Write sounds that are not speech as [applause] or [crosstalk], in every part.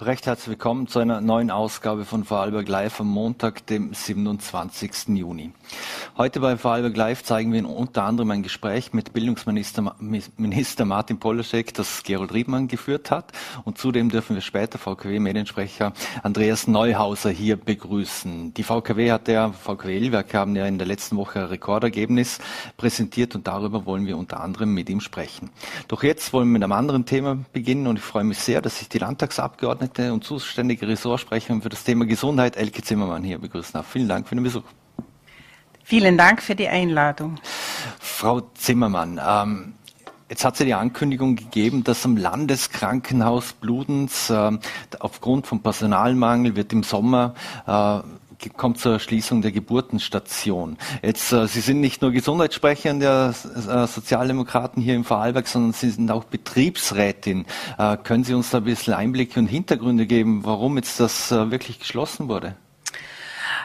Recht herzlich willkommen zu einer neuen Ausgabe von Vorarlberg Live am Montag, dem 27. Juni. Heute bei Vorarlberg Live zeigen wir Ihnen unter anderem ein Gespräch mit Bildungsminister Minister Martin Polaschek, das Gerold Riedmann geführt hat. Und zudem dürfen wir später VKW-Mediensprecher Andreas Neuhauser hier begrüßen. Die VKW hat ja, VKW-Werke haben ja in der letzten Woche ein Rekordergebnis präsentiert und darüber wollen wir unter anderem mit ihm sprechen. Doch jetzt wollen wir mit einem anderen Thema beginnen und ich freue mich sehr, dass sich die Landtagsabgeordneten Abgeordnete und zuständige Ressortsprecherin für das Thema Gesundheit, Elke Zimmermann, hier begrüßen darf. Vielen Dank für den Besuch. Vielen Dank für die Einladung. Frau Zimmermann, ähm, Jetzt hat sie die Ankündigung gegeben, dass am Landeskrankenhaus Bludens äh, aufgrund von Personalmangel wird im Sommer äh, kommt zur Schließung der Geburtenstation. Jetzt, äh, Sie sind nicht nur Gesundheitssprecher der äh, Sozialdemokraten hier im Vorarlberg, sondern Sie sind auch Betriebsrätin. Äh, können Sie uns da ein bisschen Einblicke und Hintergründe geben, warum jetzt das äh, wirklich geschlossen wurde?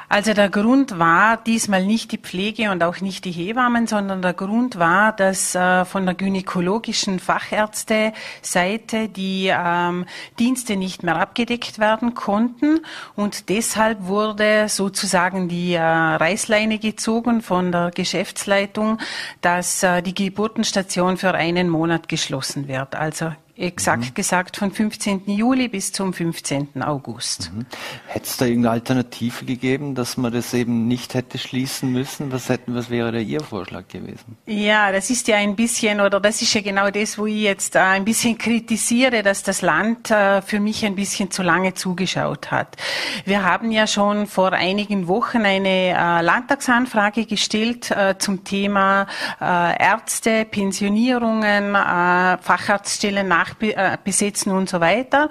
Also der Grund war diesmal nicht die Pflege und auch nicht die Hebammen, sondern der Grund war, dass äh, von der gynäkologischen Fachärzte-Seite die ähm, Dienste nicht mehr abgedeckt werden konnten und deshalb wurde sozusagen die äh, Reißleine gezogen von der Geschäftsleitung, dass äh, die Geburtenstation für einen Monat geschlossen wird. Also exakt mhm. gesagt von 15. Juli bis zum 15. August. Mhm. Hätte es da irgendeine Alternative gegeben, dass man das eben nicht hätte schließen müssen? Was hätten, was wäre da Ihr Vorschlag gewesen? Ja, das ist ja ein bisschen, oder das ist ja genau das, wo ich jetzt äh, ein bisschen kritisiere, dass das Land äh, für mich ein bisschen zu lange zugeschaut hat. Wir haben ja schon vor einigen Wochen eine äh, Landtagsanfrage gestellt zum Thema Ärzte, Pensionierungen, Facharztstellen nach nachbesetzen und so weiter.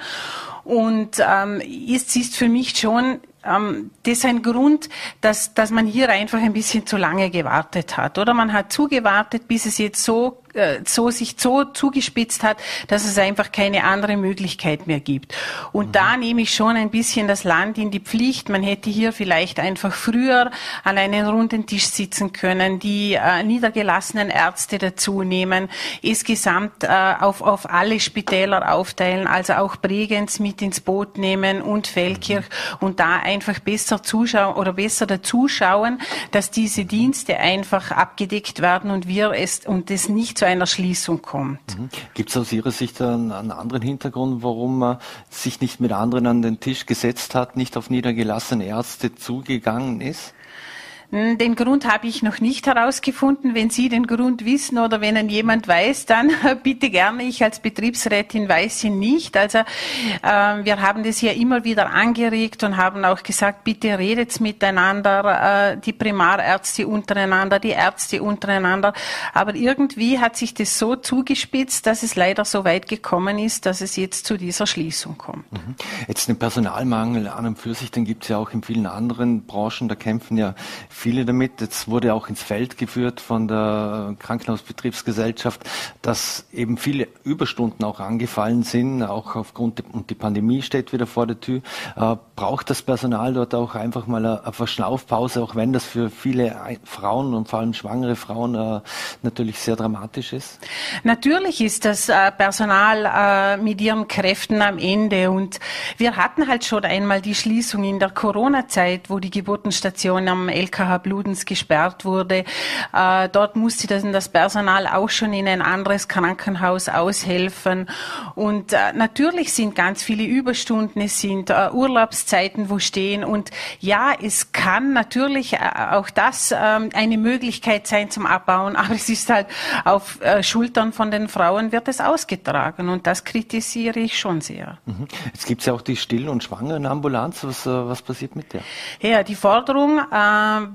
Und ähm, es ist für mich schon ähm, das ist ein Grund, dass, dass man hier einfach ein bisschen zu lange gewartet hat. Oder man hat zugewartet, bis es jetzt so äh, so sich so zugespitzt hat, dass es einfach keine andere Möglichkeit mehr gibt. Und mhm. da nehme ich schon ein bisschen das Land in die Pflicht. Man hätte hier vielleicht einfach früher an einen runden Tisch sitzen können, die äh, niedergelassenen Ärzte dazu nehmen, insgesamt äh, auf, auf alle Spitäler aufteilen, also auch Bregenz mit ins Boot nehmen und Feldkirch mhm. und da einfach besser zuschauen oder besser dazuschauen, dass diese Dienste einfach abgedeckt werden und wir es und es nicht zu einer Schließung kommt. Mhm. Gibt es aus Ihrer Sicht einen, einen, anderen Hintergrund, warum man sich nicht mit anderen an den Tisch gesetzt hat, nicht auf niedergelassene Ärzte zugegangen ist? Hm, den Grund habe ich noch nicht herausgefunden. Wenn Sie den Grund wissen oder wenn ihn jemand weiß, dann [laughs] bitte gerne. Ich als Betriebsrätin weiß ihn nicht. Also äh, wir haben das ja immer wieder angeregt und haben auch gesagt, bitte redet miteinander, äh, die Primarärzte untereinander, die Ärzte untereinander. Aber irgendwie hat sich das so zugespitzt, dass es leider so weit gekommen ist, dass es jetzt zu dieser Schließung kommt. Mhm. Jetzt den Personalmangel an und für sich, den gibt es ja auch in vielen anderen Branchen. Da kämpfen ja viele damit. Jetzt wurde auch ins Feld geführt von der Krankenhausbetriebsgesellschaft, dass eben viele Überstunden auch angefallen sind, auch aufgrund, und die Pandemie steht wieder vor der Tür. Äh, braucht das Personal dort auch einfach mal eine, eine Verschnaufpause, auch wenn das für viele Frauen und vor allem schwangere Frauen äh, natürlich sehr dramatisch ist? Natürlich ist das äh, Personal äh, mit ihren Kräften am Ende und wir hatten halt schon einmal die Schließung in der Corona-Zeit, wo die Geburtenstation am LKH Bludens gesperrt wurde. Äh, dort musste dann das Personal auch schon in ein anderes Krankenhaus aushelfen. Und äh, natürlich sind ganz viele Überstunden, es sind äh, Urlaubszeiten, wo stehen. Und ja, es kann natürlich äh, auch das ähm, eine Möglichkeit sein zum Abbauen, aber es ist halt auf äh, Schultern von den Frauen wird es ausgetragen. Und das kritisiere ich schon sehr. Mhm. Jetzt gibt es ja auch die Still- und Schwangerenambulanz. Was, äh, was passiert mit der? Ja, die Forderung äh,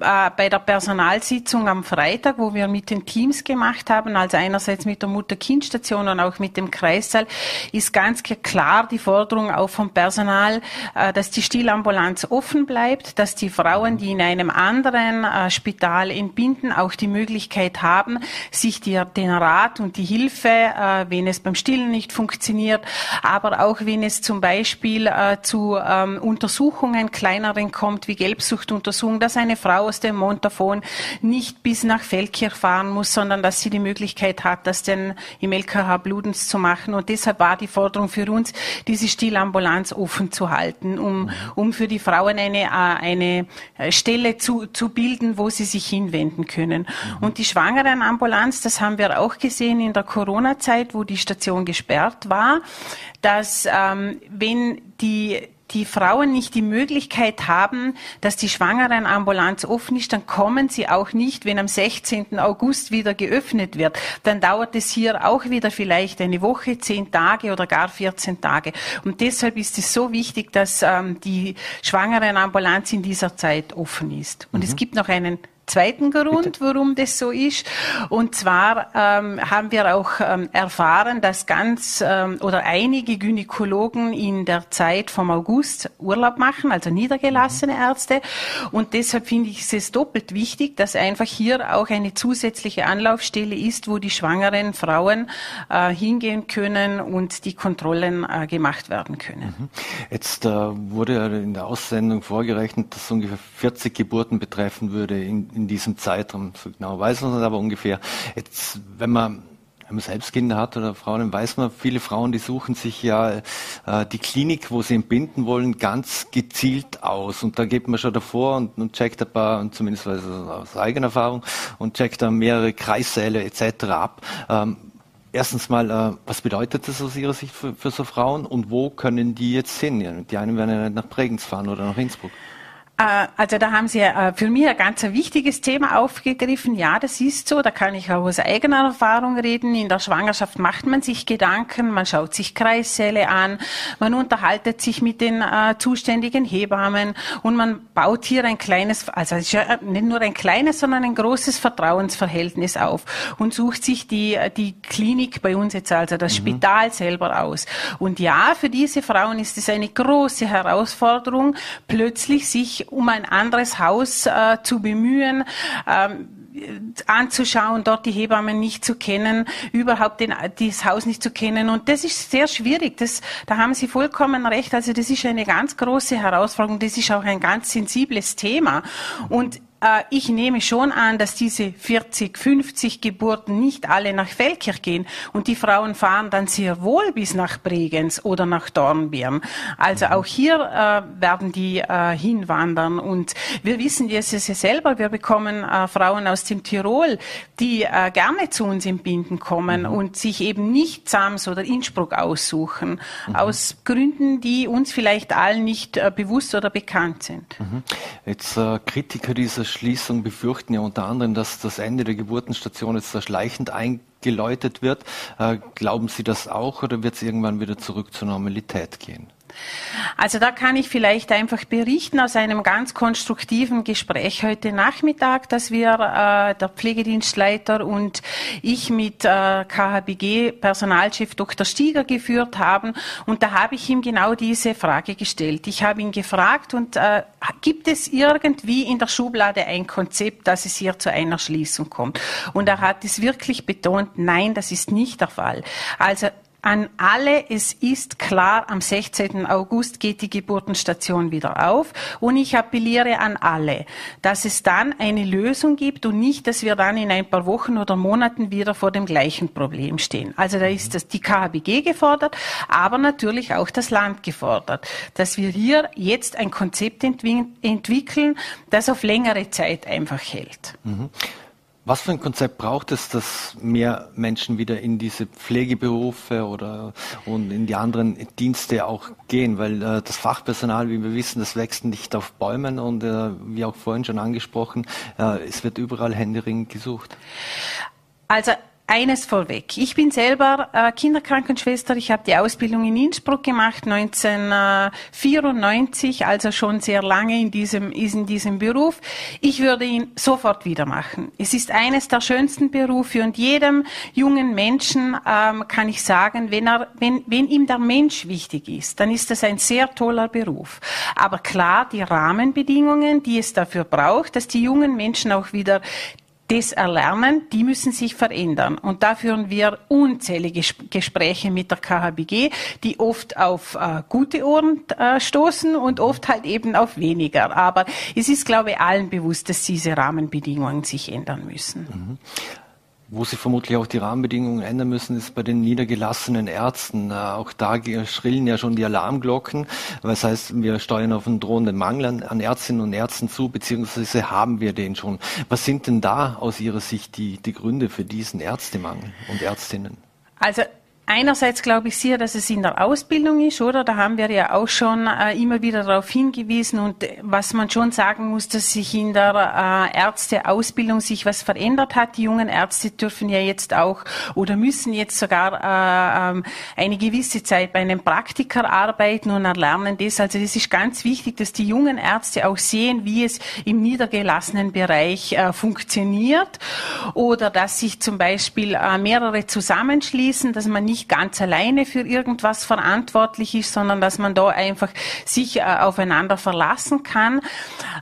äh, bei der Personalsitzung am Freitag, wo wir mit den Teams gemacht haben, also einerseits mit der Mutter-Kind-Station und auch mit dem Kreissaal, ist ganz klar die Forderung auch vom Personal, äh, dass die Stillambulanz offen bleibt, dass die Frauen, die in einem anderen äh, Spital entbinden, auch die Möglichkeit haben, sich die, den Rat und die Hilfe, wenn es beim Stillen nicht funktioniert, aber auch wenn es zum Beispiel zu ähm, Untersuchungen kleineren kommt, wie Gelbsuchtuntersuchungen, dass eine Frau aus dem Montafon nicht bis nach Feldkirch fahren muss, sondern dass sie die Möglichkeit hat, das denn im LKH Bludens zu machen. Und deshalb war die Forderung für uns, diese Stillambulanz offen zu halten, um, um für die Frauen eine, äh, eine Stelle zu, zu bilden, wo sie sich hinwenden können. Mhm. Und die Schwangerenambulanz, das haben wir auch gesehen in der Corona-Zeit, wo die Station gesperrt war, dass ähm, wenn die die Frauen nicht die Möglichkeit haben, dass die Schwangerenambulanz offen ist, dann kommen sie auch nicht, wenn am 16. August wieder geöffnet wird. Dann dauert es hier auch wieder vielleicht eine Woche, zehn Tage oder gar 14 Tage. Und deshalb ist es so wichtig, dass ähm, die Schwangerenambulanz in dieser Zeit offen ist. Und mhm. es gibt noch einen zweiten Grund, warum das so ist. Und zwar ähm, haben wir auch ähm, erfahren, dass ganz ähm, oder einige Gynäkologen in der Zeit vom August Urlaub machen, also niedergelassene mhm. Ärzte. Und deshalb finde ich es doppelt wichtig, dass einfach hier auch eine zusätzliche Anlaufstelle ist, wo die schwangeren Frauen äh, hingehen können und die Kontrollen äh, gemacht werden können. Mhm. Jetzt äh, wurde in der Aussendung vorgerechnet, dass ungefähr 40 Geburten betreffen würde in in diesem Zeitraum. So genau weiß man es aber ungefähr. Jetzt, wenn man wenn man selbst Kinder hat oder Frauen, dann weiß man, viele Frauen, die suchen sich ja äh, die Klinik, wo sie entbinden wollen, ganz gezielt aus. Und da geht man schon davor und, und checkt ein paar, und zumindest aus eigener Erfahrung, und checkt dann mehrere Kreissäle etc. ab. Ähm, erstens mal, äh, was bedeutet das aus Ihrer Sicht für, für so Frauen und wo können die jetzt hin? Die einen werden ja nicht nach Bregenz fahren oder nach Innsbruck. Äh, also da haben Sie äh, für mich ein ganz wichtiges Thema aufgegriffen. Ja, das ist so. Da kann ich auch aus eigener Erfahrung reden. In der Schwangerschaft macht man sich Gedanken, man schaut sich Kreissäle an, man unterhaltet sich mit den äh, zuständigen Hebammen und man baut hier ein kleines, also nicht nur ein kleines, sondern ein großes Vertrauensverhältnis auf und sucht sich die, die Klinik bei uns jetzt, also das mhm. Spital selber aus. Und ja, für diese Frauen ist es eine große Herausforderung, plötzlich sich um ein anderes Haus äh, zu bemühen. Ähm, anzuschauen, dort die Hebammen nicht zu kennen, überhaupt den, dieses Haus nicht zu kennen. Und das ist sehr schwierig. Das, da haben Sie vollkommen recht. Also das ist eine ganz große Herausforderung. Das ist auch ein ganz sensibles Thema. Und ich nehme schon an, dass diese 40, 50 Geburten nicht alle nach Feldkirch gehen und die Frauen fahren dann sehr wohl bis nach Bregenz oder nach Dornbirn. Also auch hier äh, werden die äh, hinwandern und wir wissen jetzt ja selber, wir bekommen äh, Frauen aus dem Tirol, die äh, gerne zu uns im Binden kommen mhm. und sich eben nicht Sams oder Innsbruck aussuchen, mhm. aus Gründen, die uns vielleicht allen nicht äh, bewusst oder bekannt sind. Mhm. Jetzt Kritiker dieser Schließung befürchten ja unter anderem, dass das Ende der Geburtenstation jetzt da schleichend eingeläutet wird. Äh, glauben Sie das auch oder wird es irgendwann wieder zurück zur Normalität gehen? Also da kann ich vielleicht einfach berichten aus einem ganz konstruktiven Gespräch heute Nachmittag, dass wir äh, der Pflegedienstleiter und ich mit äh, KHBG Personalchef Dr. Stieger geführt haben und da habe ich ihm genau diese Frage gestellt. Ich habe ihn gefragt und äh, gibt es irgendwie in der Schublade ein Konzept, dass es hier zu einer Schließung kommt? Und er hat es wirklich betont, nein, das ist nicht der Fall. Also an alle, es ist klar, am 16. August geht die Geburtenstation wieder auf und ich appelliere an alle, dass es dann eine Lösung gibt und nicht, dass wir dann in ein paar Wochen oder Monaten wieder vor dem gleichen Problem stehen. Also da ist das, die KHBG gefordert, aber natürlich auch das Land gefordert, dass wir hier jetzt ein Konzept entwickeln, das auf längere Zeit einfach hält. Mhm. Was für ein Konzept braucht es, dass mehr Menschen wieder in diese Pflegeberufe oder und in die anderen Dienste auch gehen? Weil äh, das Fachpersonal, wie wir wissen, das wächst nicht auf Bäumen und äh, wie auch vorhin schon angesprochen, äh, es wird überall händeringend gesucht. Also eines vorweg. Ich bin selber äh, Kinderkrankenschwester. Ich habe die Ausbildung in Innsbruck gemacht, 1994, also schon sehr lange in diesem, in diesem Beruf. Ich würde ihn sofort wieder machen. Es ist eines der schönsten Berufe und jedem jungen Menschen ähm, kann ich sagen, wenn, er, wenn, wenn ihm der Mensch wichtig ist, dann ist das ein sehr toller Beruf. Aber klar, die Rahmenbedingungen, die es dafür braucht, dass die jungen Menschen auch wieder das Erlernen, die müssen sich verändern. Und da führen wir unzählige Gespräche mit der KHBG, die oft auf äh, gute Ohren äh, stoßen und oft halt eben auf weniger. Aber es ist, glaube ich, allen bewusst, dass diese Rahmenbedingungen sich ändern müssen. Mhm. Wo sich vermutlich auch die Rahmenbedingungen ändern müssen, ist bei den niedergelassenen Ärzten. Auch da schrillen ja schon die Alarmglocken. Das heißt, wir steuern auf einen drohenden Mangel an, an Ärztinnen und Ärzten zu, beziehungsweise haben wir den schon. Was sind denn da aus Ihrer Sicht die, die Gründe für diesen Ärztemangel und Ärztinnen? Also Einerseits glaube ich sehr, dass es in der Ausbildung ist, oder? Da haben wir ja auch schon äh, immer wieder darauf hingewiesen und was man schon sagen muss, dass sich in der äh, Ärzteausbildung sich was verändert hat. Die jungen Ärzte dürfen ja jetzt auch oder müssen jetzt sogar äh, ähm, eine gewisse Zeit bei einem Praktiker arbeiten und erlernen das. Also es ist ganz wichtig, dass die jungen Ärzte auch sehen, wie es im niedergelassenen Bereich äh, funktioniert oder dass sich zum Beispiel äh, mehrere zusammenschließen, dass man nicht nicht ganz alleine für irgendwas verantwortlich ist, sondern dass man da einfach sich äh, aufeinander verlassen kann.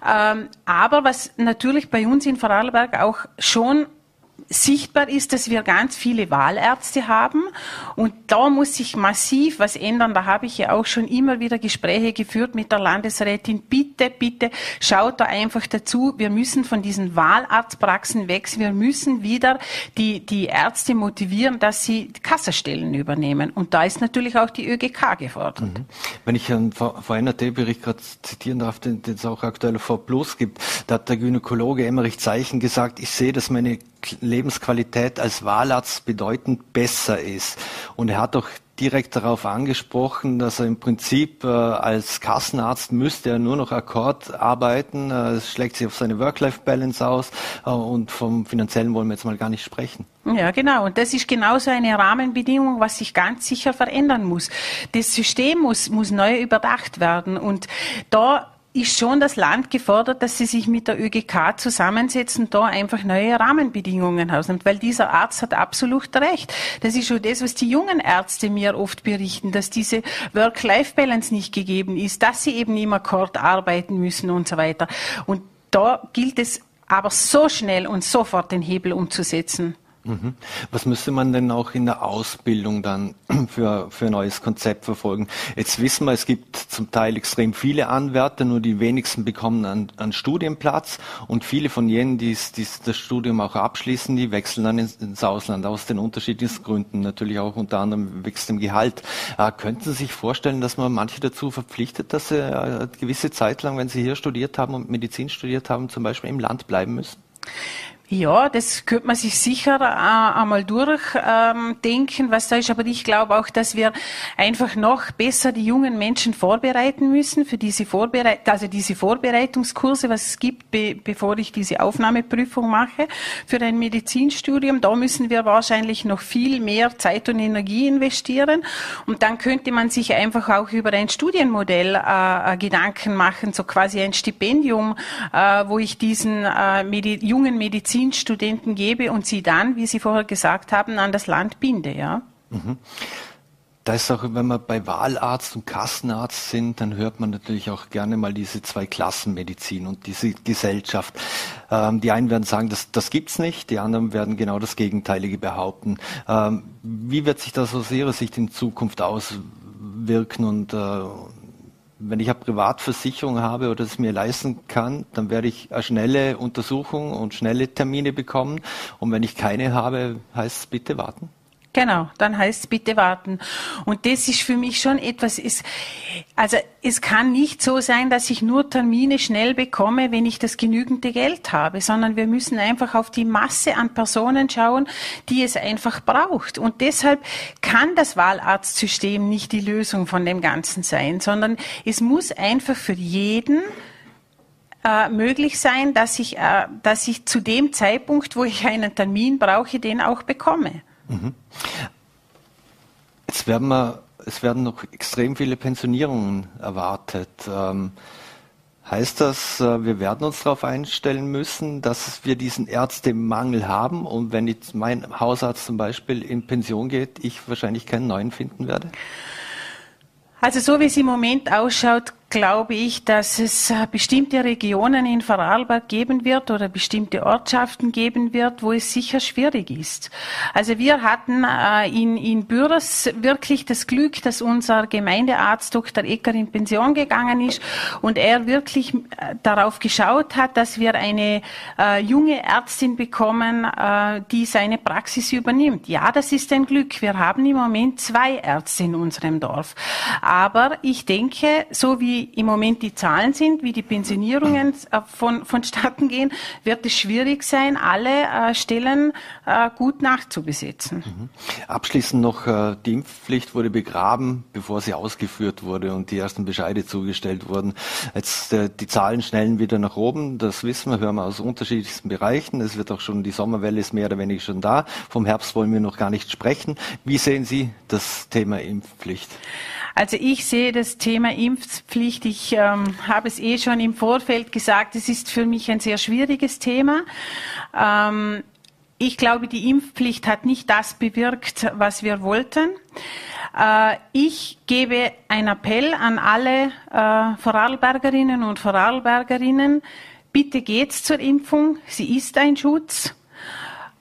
Ähm, aber was natürlich bei uns in Vorarlberg auch schon sichtbar ist, dass wir ganz viele Wahlärzte haben und da muss sich massiv was ändern. Da habe ich ja auch schon immer wieder Gespräche geführt mit der Landesrätin. Bitte, bitte schaut da einfach dazu. Wir müssen von diesen Wahlarztpraxen weg. Wir müssen wieder die, die Ärzte motivieren, dass sie Kassastellen übernehmen. Und da ist natürlich auch die ÖGK gefordert. Mhm. Wenn ich einen VNRT-Bericht gerade zitieren darf, den, es auch aktuell vor Plus gibt, da hat der Gynäkologe Emmerich Zeichen gesagt, ich sehe, dass meine Lebensqualität als Wahlarzt bedeutend besser ist. Und er hat auch direkt darauf angesprochen, dass er im Prinzip äh, als Kassenarzt müsste er nur noch Akkord arbeiten. Äh, es schlägt sich auf seine Work-Life-Balance aus äh, und vom finanziellen wollen wir jetzt mal gar nicht sprechen. Ja, genau. Und das ist genauso eine Rahmenbedingung, was sich ganz sicher verändern muss. Das System muss, muss neu überdacht werden. Und da ist schon das Land gefordert, dass sie sich mit der ÖGK zusammensetzen, da einfach neue Rahmenbedingungen ausnimmt, weil dieser Arzt hat absolut recht. Das ist schon das, was die jungen Ärzte mir oft berichten, dass diese Work-Life-Balance nicht gegeben ist, dass sie eben im Akkord arbeiten müssen und so weiter. Und da gilt es aber so schnell und sofort den Hebel umzusetzen. Mhm. Was müsste man denn auch in der Ausbildung dann [clears throat] für, für ein neues Konzept verfolgen? Jetzt wissen wir, es gibt zum Teil extrem viele Anwärter, nur die wenigsten bekommen einen, einen Studienplatz und viele von jenen, die, das Studium auch abschließen, die wechseln dann ins, ins Ausland aus den unterschiedlichsten Gründen, natürlich auch unter anderem wächst im Gehalt. Äh, könnten Sie sich vorstellen, dass man manche dazu verpflichtet, dass sie äh, eine gewisse Zeit lang, wenn sie hier studiert haben und Medizin studiert haben, zum Beispiel im Land bleiben müssen? Ja, das könnte man sich sicher äh, einmal durchdenken, ähm, was da ist. Aber ich glaube auch, dass wir einfach noch besser die jungen Menschen vorbereiten müssen für diese Vorbereit also diese Vorbereitungskurse, was es gibt, be bevor ich diese Aufnahmeprüfung mache für ein Medizinstudium. Da müssen wir wahrscheinlich noch viel mehr Zeit und Energie investieren. Und dann könnte man sich einfach auch über ein Studienmodell äh, äh Gedanken machen, so quasi ein Stipendium, äh, wo ich diesen äh, Medi jungen Medizin Medizinstudenten gebe und sie dann, wie Sie vorher gesagt haben, an das Land binde, ja. Mhm. Da ist auch, wenn wir bei Wahlarzt und Kassenarzt sind, dann hört man natürlich auch gerne mal diese zwei Klassenmedizin und diese Gesellschaft. Ähm, die einen werden sagen, das, das gibt's nicht, die anderen werden genau das Gegenteilige behaupten. Ähm, wie wird sich das aus Ihrer Sicht in Zukunft auswirken und äh, wenn ich eine Privatversicherung habe oder es mir leisten kann, dann werde ich eine schnelle Untersuchung und schnelle Termine bekommen. Und wenn ich keine habe, heißt es bitte warten. Genau, dann heißt es bitte warten. Und das ist für mich schon etwas, ist, also es kann nicht so sein, dass ich nur Termine schnell bekomme, wenn ich das genügende Geld habe, sondern wir müssen einfach auf die Masse an Personen schauen, die es einfach braucht. Und deshalb kann das Wahlarztsystem nicht die Lösung von dem Ganzen sein, sondern es muss einfach für jeden äh, möglich sein, dass ich, äh, dass ich zu dem Zeitpunkt, wo ich einen Termin brauche, den auch bekomme. Mhm. Jetzt werden wir, es werden noch extrem viele Pensionierungen erwartet. Ähm, heißt das, äh, wir werden uns darauf einstellen müssen, dass wir diesen Ärztemangel haben und wenn jetzt mein Hausarzt zum Beispiel in Pension geht, ich wahrscheinlich keinen neuen finden werde? Also so wie es im Moment ausschaut, glaube ich, dass es äh, bestimmte Regionen in Vorarlberg geben wird oder bestimmte Ortschaften geben wird, wo es sicher schwierig ist. Also wir hatten äh, in, in Bürs wirklich das Glück, dass unser Gemeindearzt Dr. Ecker in Pension gegangen ist und er wirklich äh, darauf geschaut hat, dass wir eine junge Ärztin bekommen, die seine Praxis übernimmt. Ja, das ist ein Glück. Wir haben im Moment zwei Ärzte in unserem Dorf. Aber ich denke, so wie im Moment die Zahlen sind, wie die Pensionierungen äh, von, vonstatten gehen, wird es schwierig sein, alle äh, Stellen äh, gut nachzubesetzen. Mhm. Abschließend noch, die Impfpflicht wurde begraben, bevor sie ausgeführt wurde und die ersten Bescheide zugestellt wurden. Jetzt die Zahlen schnellen wieder nach oben, das wissen wir, hören wir aus unterschiedlichsten Bereichen. Es wird auch schon, die Sommerwelle ist mehr oder weniger schon da. Vom Herbst wollen wir noch gar nicht sprechen. Wie sehen Sie das Thema Impfpflicht? Also ich sehe das Thema Impfpflicht, ich ähm, habe es eh schon im Vorfeld gesagt, es ist für mich ein sehr schwieriges Thema. Ähm, ich glaube, die Impfpflicht hat nicht das bewirkt, was wir wollten. Äh, ich gebe einen Appell an alle äh, Vorarlbergerinnen und Vorarlbergerinnen. Bitte geht's zur Impfung. Sie ist ein Schutz.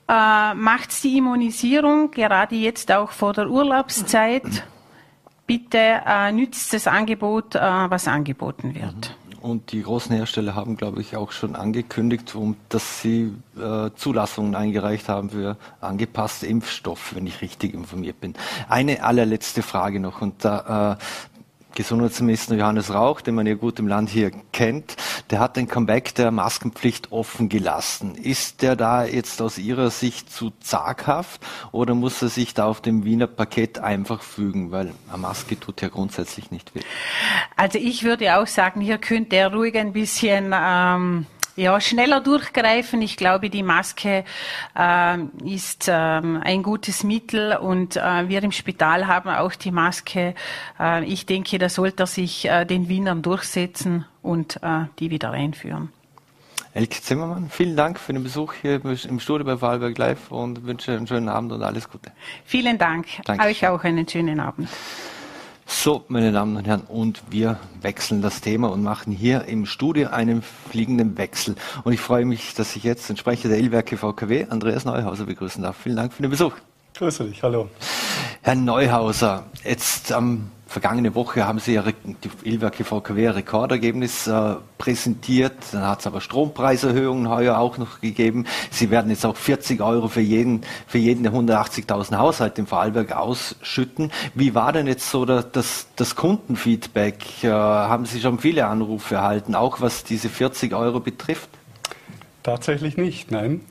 Äh, macht die Immunisierung, gerade jetzt auch vor der Urlaubszeit bitte äh, nützt das Angebot, äh, was angeboten wird. Mhm. Und die großen Hersteller haben, glaube ich, auch schon angekündigt, dass sie äh, Zulassungen eingereicht haben für angepasste Impfstoffe, wenn ich richtig informiert bin. Eine allerletzte Frage noch, und da, äh, Gesundheitsminister Johannes Rauch, den man ja gut im Land hier kennt, der hat den Comeback der Maskenpflicht offen gelassen. Ist der da jetzt aus Ihrer Sicht zu zaghaft oder muss er sich da auf dem Wiener Paket einfach fügen? Weil eine Maske tut ja grundsätzlich nicht weh. Also ich würde auch sagen, hier könnte er ruhig ein bisschen ähm, ja, schneller durchgreifen. Ich glaube, die Maske äh, ist äh, ein gutes Mittel und äh, wir im Spital haben auch die Maske. Äh, ich denke, da sollte er sich äh, den Wienern durchsetzen und äh, die wieder einführen. Elke Zimmermann, vielen Dank für den Besuch hier im Studio bei Wahlberg Live und wünsche einen schönen Abend und alles Gute. Vielen Dank. Danke. Euch auch einen schönen Abend. So, meine Damen und Herren, und wir wechseln das Thema und machen hier im Studio einen fliegenden Wechsel. Und ich freue mich, dass ich jetzt den Sprecher der Ilwerke VKW, Andreas Neuhauser, begrüßen darf. Vielen Dank für den Besuch. Grüße dich, hallo. Herr Neuhauser, jetzt am vergangene Woche haben Sie ja die Ilwerke VKW Rekordergebnis äh, präsentiert. Dann hat es aber Strompreiserhöhungen heuer auch noch gegeben. Sie werden jetzt auch 40 Euro für jeden, für jeden der 180.000 Haushalte im Vorarlberg ausschütten. Wie war denn jetzt so das, das Kundenfeedback? Äh, haben Sie schon viele Anrufe erhalten, auch was diese 40 Euro betrifft? Tatsächlich nicht, nein.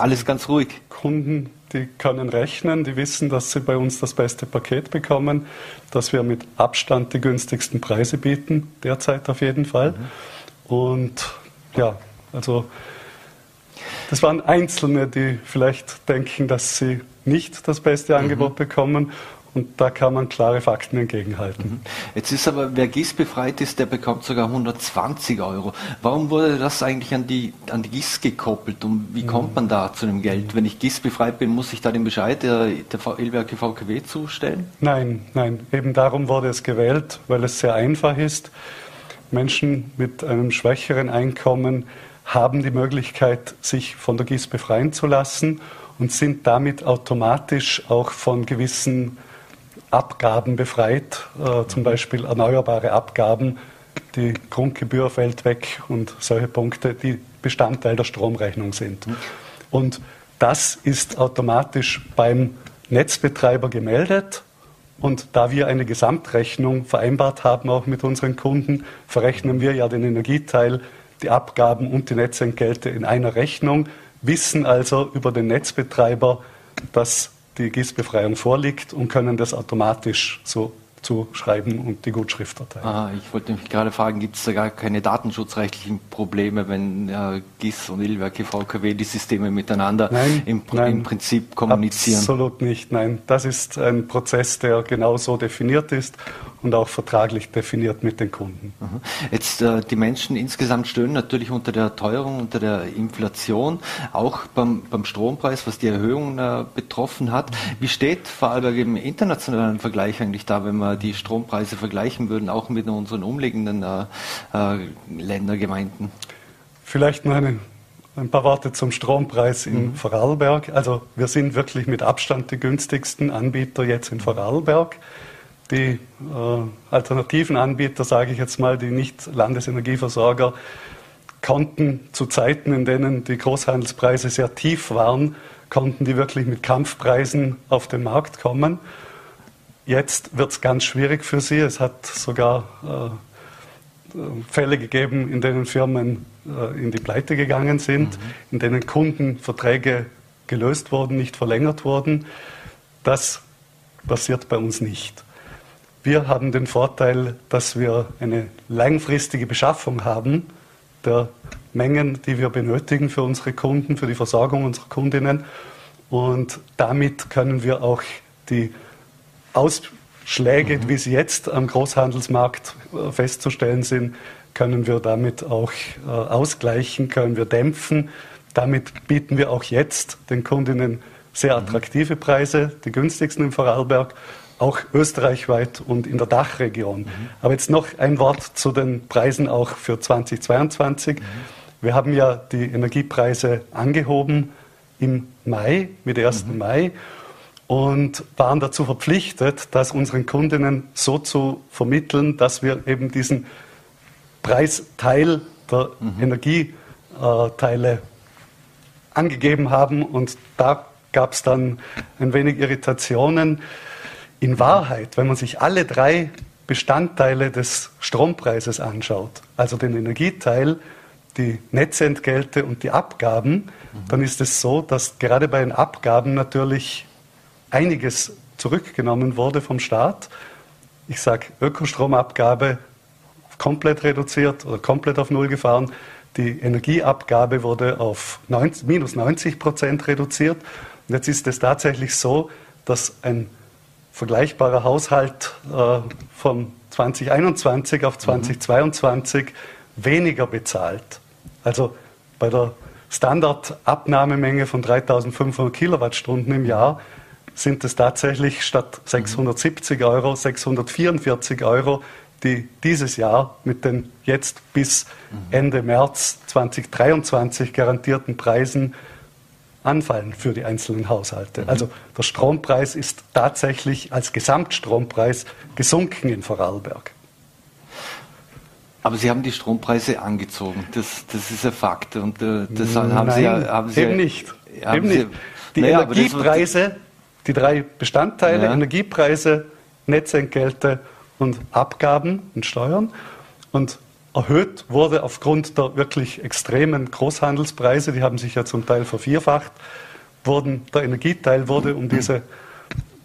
Alles ganz ruhig. Kunden die können rechnen, die wissen, dass sie bei uns das beste Paket bekommen, dass wir mit Abstand die günstigsten Preise bieten, derzeit auf jeden Fall. Mhm. Und ja, also das waren Einzelne, die vielleicht denken, dass sie nicht das beste Angebot mhm. bekommen und da kann man klare Fakten entgegenhalten. Mhm. Jetzt ist aber, wer GIS befreit ist, der bekommt sogar 120 Euro. Warum wurde das eigentlich an die, an die GIS gekoppelt und wie kommt man da zu dem Geld? Wenn ich GIS befreit bin, muss ich da den Bescheid der, der Elberge VKW zustellen? Nein, nein. Eben darum wurde es gewählt, weil es sehr einfach ist. Menschen mit einem schwächeren Einkommen haben die Möglichkeit, sich von der GIS befreien zu lassen und sind damit automatisch auch von gewissen Abgaben befreit, äh, zum Beispiel erneuerbare Abgaben. Die Grundgebühr fällt weg und solche Punkte, die Bestandteil der Stromrechnung sind. Und das ist automatisch beim Netzbetreiber gemeldet. Und da wir eine Gesamtrechnung vereinbart haben, auch mit unseren Kunden, verrechnen wir ja den Energieteil, die Abgaben und die Netzentgelte in einer Rechnung, wissen also über den Netzbetreiber, dass die GIS-Befreiung vorliegt und können das automatisch so zu schreiben und die Gutschrift erteilen. Ah, ich wollte mich gerade fragen, gibt es da gar keine datenschutzrechtlichen Probleme, wenn äh, GIS und Illwerke VKW die Systeme miteinander nein, im, nein, im, Prinzip kommunizieren? Absolut nicht, nein. Das ist ein Prozess, der genau so definiert ist und auch vertraglich definiert mit den Kunden. Jetzt äh, die Menschen insgesamt stöhnen natürlich unter der Teuerung, unter der Inflation, auch beim, beim Strompreis, was die Erhöhung äh, betroffen hat. Wie steht Vorarlberg im internationalen Vergleich eigentlich da, wenn wir die Strompreise vergleichen würden, auch mit unseren umliegenden äh, äh Ländergemeinden? Vielleicht noch eine, ein paar Worte zum Strompreis in mhm. Vorarlberg. Also wir sind wirklich mit Abstand die günstigsten Anbieter jetzt in Vorarlberg. Die äh, alternativen Anbieter, sage ich jetzt mal, die nicht Landesenergieversorger, konnten zu Zeiten, in denen die Großhandelspreise sehr tief waren, konnten die wirklich mit Kampfpreisen auf den Markt kommen. Jetzt wird es ganz schwierig für sie. Es hat sogar äh, Fälle gegeben, in denen Firmen äh, in die Pleite gegangen sind, mhm. in denen Kundenverträge gelöst wurden, nicht verlängert wurden. Das passiert bei uns nicht. Wir haben den Vorteil, dass wir eine langfristige Beschaffung haben der Mengen, die wir benötigen für unsere Kunden, für die Versorgung unserer Kundinnen. Und damit können wir auch die Ausschläge, mhm. wie sie jetzt am Großhandelsmarkt äh, festzustellen sind, können wir damit auch äh, ausgleichen, können wir dämpfen. Damit bieten wir auch jetzt den Kundinnen sehr mhm. attraktive Preise, die günstigsten im Vorarlberg auch österreichweit und in der Dachregion. Mhm. Aber jetzt noch ein Wort zu den Preisen auch für 2022. Mhm. Wir haben ja die Energiepreise angehoben im Mai, mit 1. Mhm. Mai und waren dazu verpflichtet, das unseren Kundinnen so zu vermitteln, dass wir eben diesen Preisteil der mhm. Energieteile angegeben haben. Und da gab es dann ein wenig Irritationen. In Wahrheit, wenn man sich alle drei Bestandteile des Strompreises anschaut, also den Energieteil, die Netzentgelte und die Abgaben, mhm. dann ist es so, dass gerade bei den Abgaben natürlich einiges zurückgenommen wurde vom Staat. Ich sage Ökostromabgabe komplett reduziert oder komplett auf Null gefahren. Die Energieabgabe wurde auf 90, minus 90 Prozent reduziert. Und jetzt ist es tatsächlich so, dass ein vergleichbarer Haushalt äh, von 2021 auf 2022 mhm. weniger bezahlt. Also bei der Standardabnahmemenge von 3500 Kilowattstunden im Jahr sind es tatsächlich statt 670 Euro 644 Euro, die dieses Jahr mit den jetzt bis. Ende März 2023 garantierten Preisen anfallen für die einzelnen Haushalte. Mhm. Also der Strompreis ist tatsächlich als Gesamtstrompreis gesunken in Vorarlberg. Aber Sie haben die Strompreise angezogen. Das, das ist ein Fakt. Und äh, das haben Nein, Sie ja. Haben Sie eben nicht. Eben Sie, nicht. Die naja, Energiepreise, die drei Bestandteile, ja. Energiepreise, Netzentgelte und Abgaben und Steuern. Und erhöht wurde aufgrund der wirklich extremen Großhandelspreise, die haben sich ja zum Teil vervierfacht, wurden, der Energieteil wurde um diese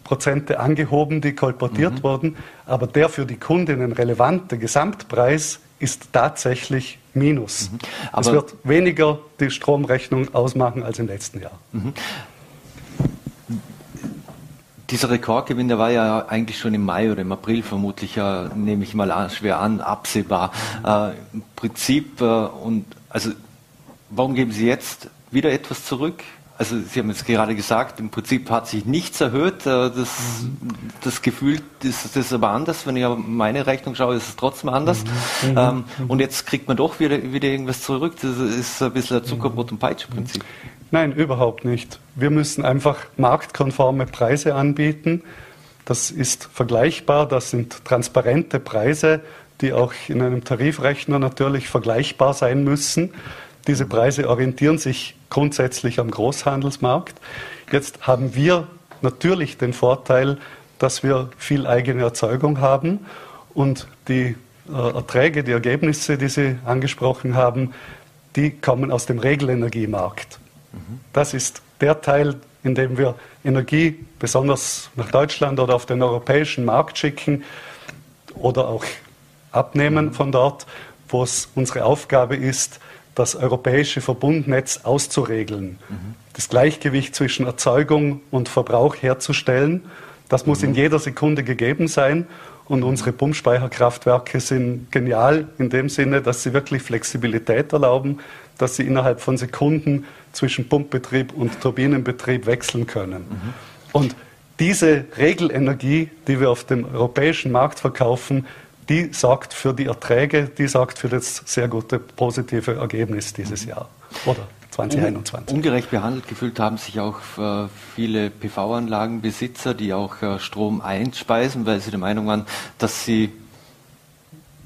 Prozente angehoben, die kolportiert mhm. wurden, aber der für die Kundinnen relevante Gesamtpreis ist tatsächlich Minus. Mhm. es wird weniger die Stromrechnung ausmachen als im letzten Jahr. Mhm. Dieser Rekordgewinn, der war ja eigentlich schon im Mai oder im April vermutlich, ja, nehme ich mal an, schwer an, absehbar. Äh, Im Prinzip, äh, und also warum geben Sie jetzt wieder etwas zurück? Also Sie haben jetzt gerade gesagt, im Prinzip hat sich nichts erhöht. Äh, das, das Gefühl ist, das ist aber anders. Wenn ich auf meine Rechnung schaue, ist es trotzdem anders. Mhm. mhm. Ähm, und jetzt kriegt man doch wieder, wieder irgendwas zurück. Das ist ein bisschen ein Zuckerbrot- und Peitsche-Prinzip. Nein, überhaupt nicht. Wir müssen einfach marktkonforme Preise anbieten. Das ist vergleichbar, das sind transparente Preise, die auch in einem Tarifrechner natürlich vergleichbar sein müssen. Diese Preise orientieren sich grundsätzlich am Großhandelsmarkt. Jetzt haben wir natürlich den Vorteil, dass wir viel eigene Erzeugung haben und die äh, Erträge, die Ergebnisse, die Sie angesprochen haben, die kommen aus dem Regelenergiemarkt. Das ist der Teil indem wir Energie besonders nach Deutschland oder auf den europäischen Markt schicken oder auch abnehmen von dort, wo es unsere Aufgabe ist, das europäische Verbundnetz auszuregeln, mhm. das Gleichgewicht zwischen Erzeugung und Verbrauch herzustellen. Das muss mhm. in jeder Sekunde gegeben sein. Und unsere Pumpspeicherkraftwerke sind genial in dem Sinne, dass sie wirklich Flexibilität erlauben, dass sie innerhalb von Sekunden zwischen Pumpbetrieb und Turbinenbetrieb wechseln können. Mhm. Und diese Regelenergie, die wir auf dem europäischen Markt verkaufen, die sorgt für die Erträge, die sorgt für das sehr gute positive Ergebnis dieses Jahr oder 2021. ungerecht behandelt gefühlt haben sich auch äh, viele PV-Anlagenbesitzer, die auch äh, Strom einspeisen, weil sie der Meinung waren, dass sie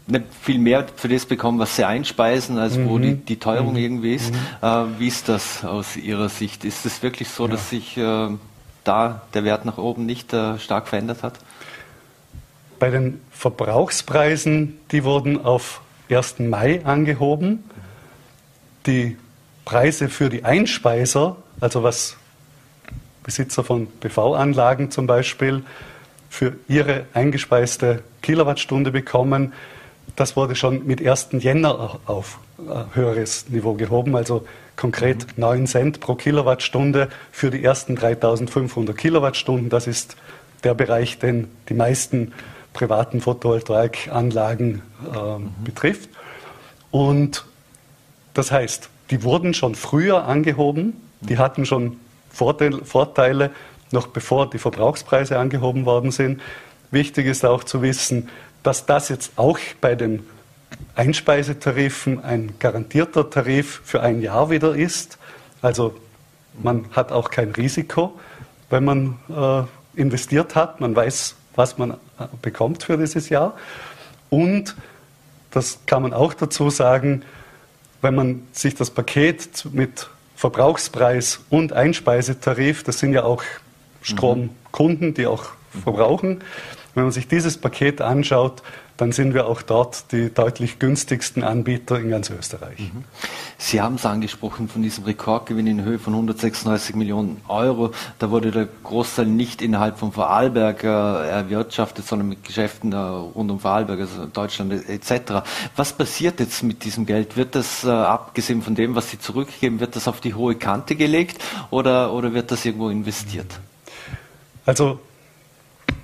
nicht viel mehr für das bekommen, was sie einspeisen, als mhm. wo die, die Teuerung mhm. irgendwie ist. Mhm. Äh, wie ist das aus Ihrer Sicht? Ist es wirklich so, ja. dass sich äh, da der Wert nach oben nicht äh, stark verändert hat? Bei den Verbrauchspreisen, die wurden auf 1. Mai angehoben. Die Preise für die Einspeiser, also was Besitzer von PV-Anlagen zum Beispiel für ihre eingespeiste Kilowattstunde bekommen, das wurde schon mit 1. Jänner auf äh, höheres Niveau gehoben, also konkret 9 Cent pro Kilowattstunde für die ersten 3500 Kilowattstunden. Das ist der Bereich, den die meisten privaten Photovoltaikanlagen äh, mhm. betrifft. Und das heißt, die wurden schon früher angehoben, die mhm. hatten schon Vorteile, noch bevor die Verbrauchspreise angehoben worden sind. Wichtig ist auch zu wissen, dass das jetzt auch bei den Einspeisetarifen ein garantierter Tarif für ein Jahr wieder ist. Also man hat auch kein Risiko, wenn man äh, investiert hat. Man weiß, was man äh, bekommt für dieses Jahr. Und das kann man auch dazu sagen, wenn man sich das Paket mit Verbrauchspreis und Einspeisetarif, das sind ja auch Stromkunden, die auch verbrauchen, wenn man sich dieses Paket anschaut, dann sind wir auch dort die deutlich günstigsten Anbieter in ganz Österreich. Mhm. Sie haben es angesprochen von diesem Rekordgewinn in Höhe von 136 Millionen Euro. Da wurde der Großteil nicht innerhalb von Vorarlberg äh, erwirtschaftet, sondern mit Geschäften äh, rund um Vorarlberg, also Deutschland etc. Was passiert jetzt mit diesem Geld? Wird das, äh, abgesehen von dem, was Sie zurückgeben, wird das auf die hohe Kante gelegt oder, oder wird das irgendwo investiert? Also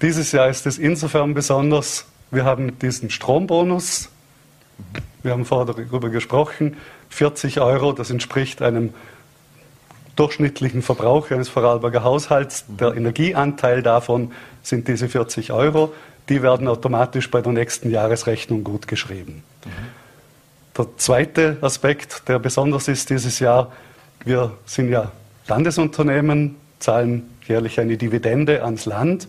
dieses Jahr ist es insofern besonders, wir haben diesen Strombonus, wir haben vorher darüber gesprochen, 40 Euro, das entspricht einem durchschnittlichen Verbrauch eines Vorarlberger Haushalts. Der Energieanteil davon sind diese 40 Euro. Die werden automatisch bei der nächsten Jahresrechnung gut geschrieben. Der zweite Aspekt, der besonders ist dieses Jahr, wir sind ja Landesunternehmen, zahlen jährlich eine Dividende ans Land.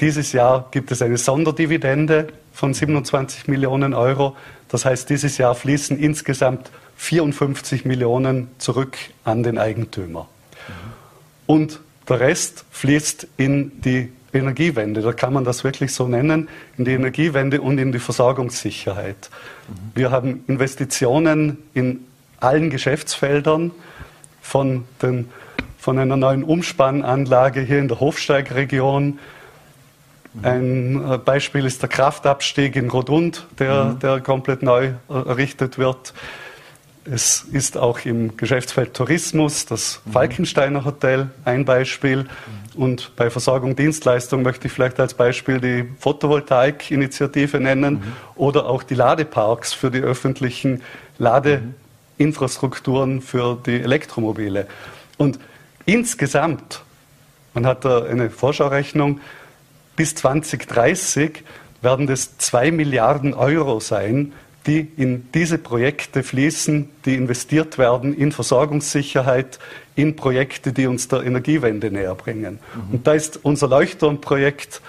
Dieses Jahr gibt es eine Sonderdividende von 27 Millionen Euro. Das heißt, dieses Jahr fließen insgesamt 54 Millionen zurück an den Eigentümer. Und der Rest fließt in die Energiewende, da kann man das wirklich so nennen, in die Energiewende und in die Versorgungssicherheit. Wir haben Investitionen in allen Geschäftsfeldern von, den, von einer neuen Umspannanlage hier in der Hofsteigregion ein äh, Beispiel ist der Kraftabstieg in Rodund, der, mhm. der komplett neu errichtet wird. Es ist auch im Geschäftsfeld Tourismus das mhm. Falkensteiner Hotel ein Beispiel. Mhm. Und bei Versorgung Dienstleistung möchte ich vielleicht als Beispiel die Photovoltaik-Initiative nennen oder auch die Ladeparks für die öffentlichen Ladeinfrastrukturen für die Elektromobile. Und insgesamt, man hat da eine Vorschaurechnung, bis 2030 werden das zwei Milliarden Euro sein, die in diese Projekte fließen, die investiert werden in Versorgungssicherheit, in Projekte, die uns der Energiewende näher bringen. Mhm. Und da ist unser Leuchtturmprojekt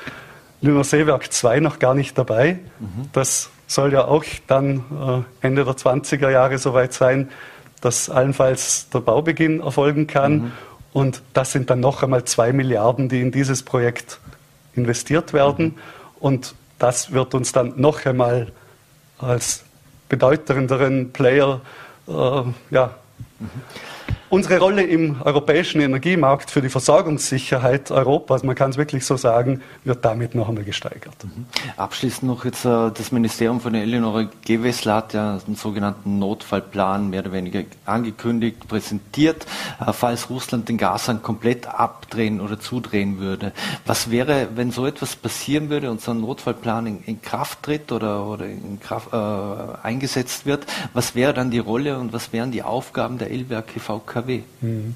Lüner Seewerk 2 noch gar nicht dabei. Mhm. Das soll ja auch dann äh, Ende der 20er Jahre soweit sein, dass allenfalls der Baubeginn erfolgen kann. Mhm. Und das sind dann noch einmal zwei Milliarden, die in dieses Projekt investiert werden. Und das wird uns dann noch einmal als bedeutenderen Player äh, ja, unsere Rolle im europäischen Energiemarkt für die Versorgungssicherheit Europas, man kann es wirklich so sagen, wird damit noch einmal gesteigert. Mhm. Abschließend noch jetzt äh, das Ministerium von Eleonore Gewessler hat ja einen sogenannten Notfallplan mehr oder weniger angekündigt, präsentiert, äh, falls Russland den Gashahn komplett abdrehen oder zudrehen würde. Was wäre, wenn so etwas passieren würde und so ein Notfallplan in, in Kraft tritt oder, oder in Kraft, äh, eingesetzt wird? Was wäre dann die Rolle und was wären die Aufgaben der L-Werke VK? AKW. Mhm.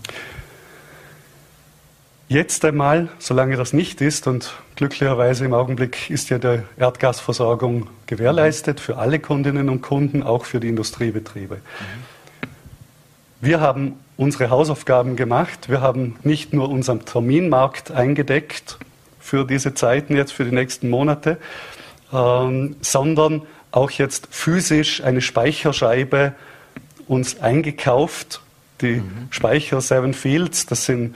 Jetzt einmal, solange das nicht ist, und glücklicherweise im Augenblick ist ja die Erdgasversorgung gewährleistet für alle Kundinnen und Kunden, auch für die Industriebetriebe. Wir haben unsere Hausaufgaben gemacht. Wir haben nicht nur unseren Terminmarkt eingedeckt für diese Zeiten jetzt, für die nächsten Monate, ähm, sondern auch jetzt physisch eine Speicherscheibe uns eingekauft die mhm. Speicher Seven Fields, das sind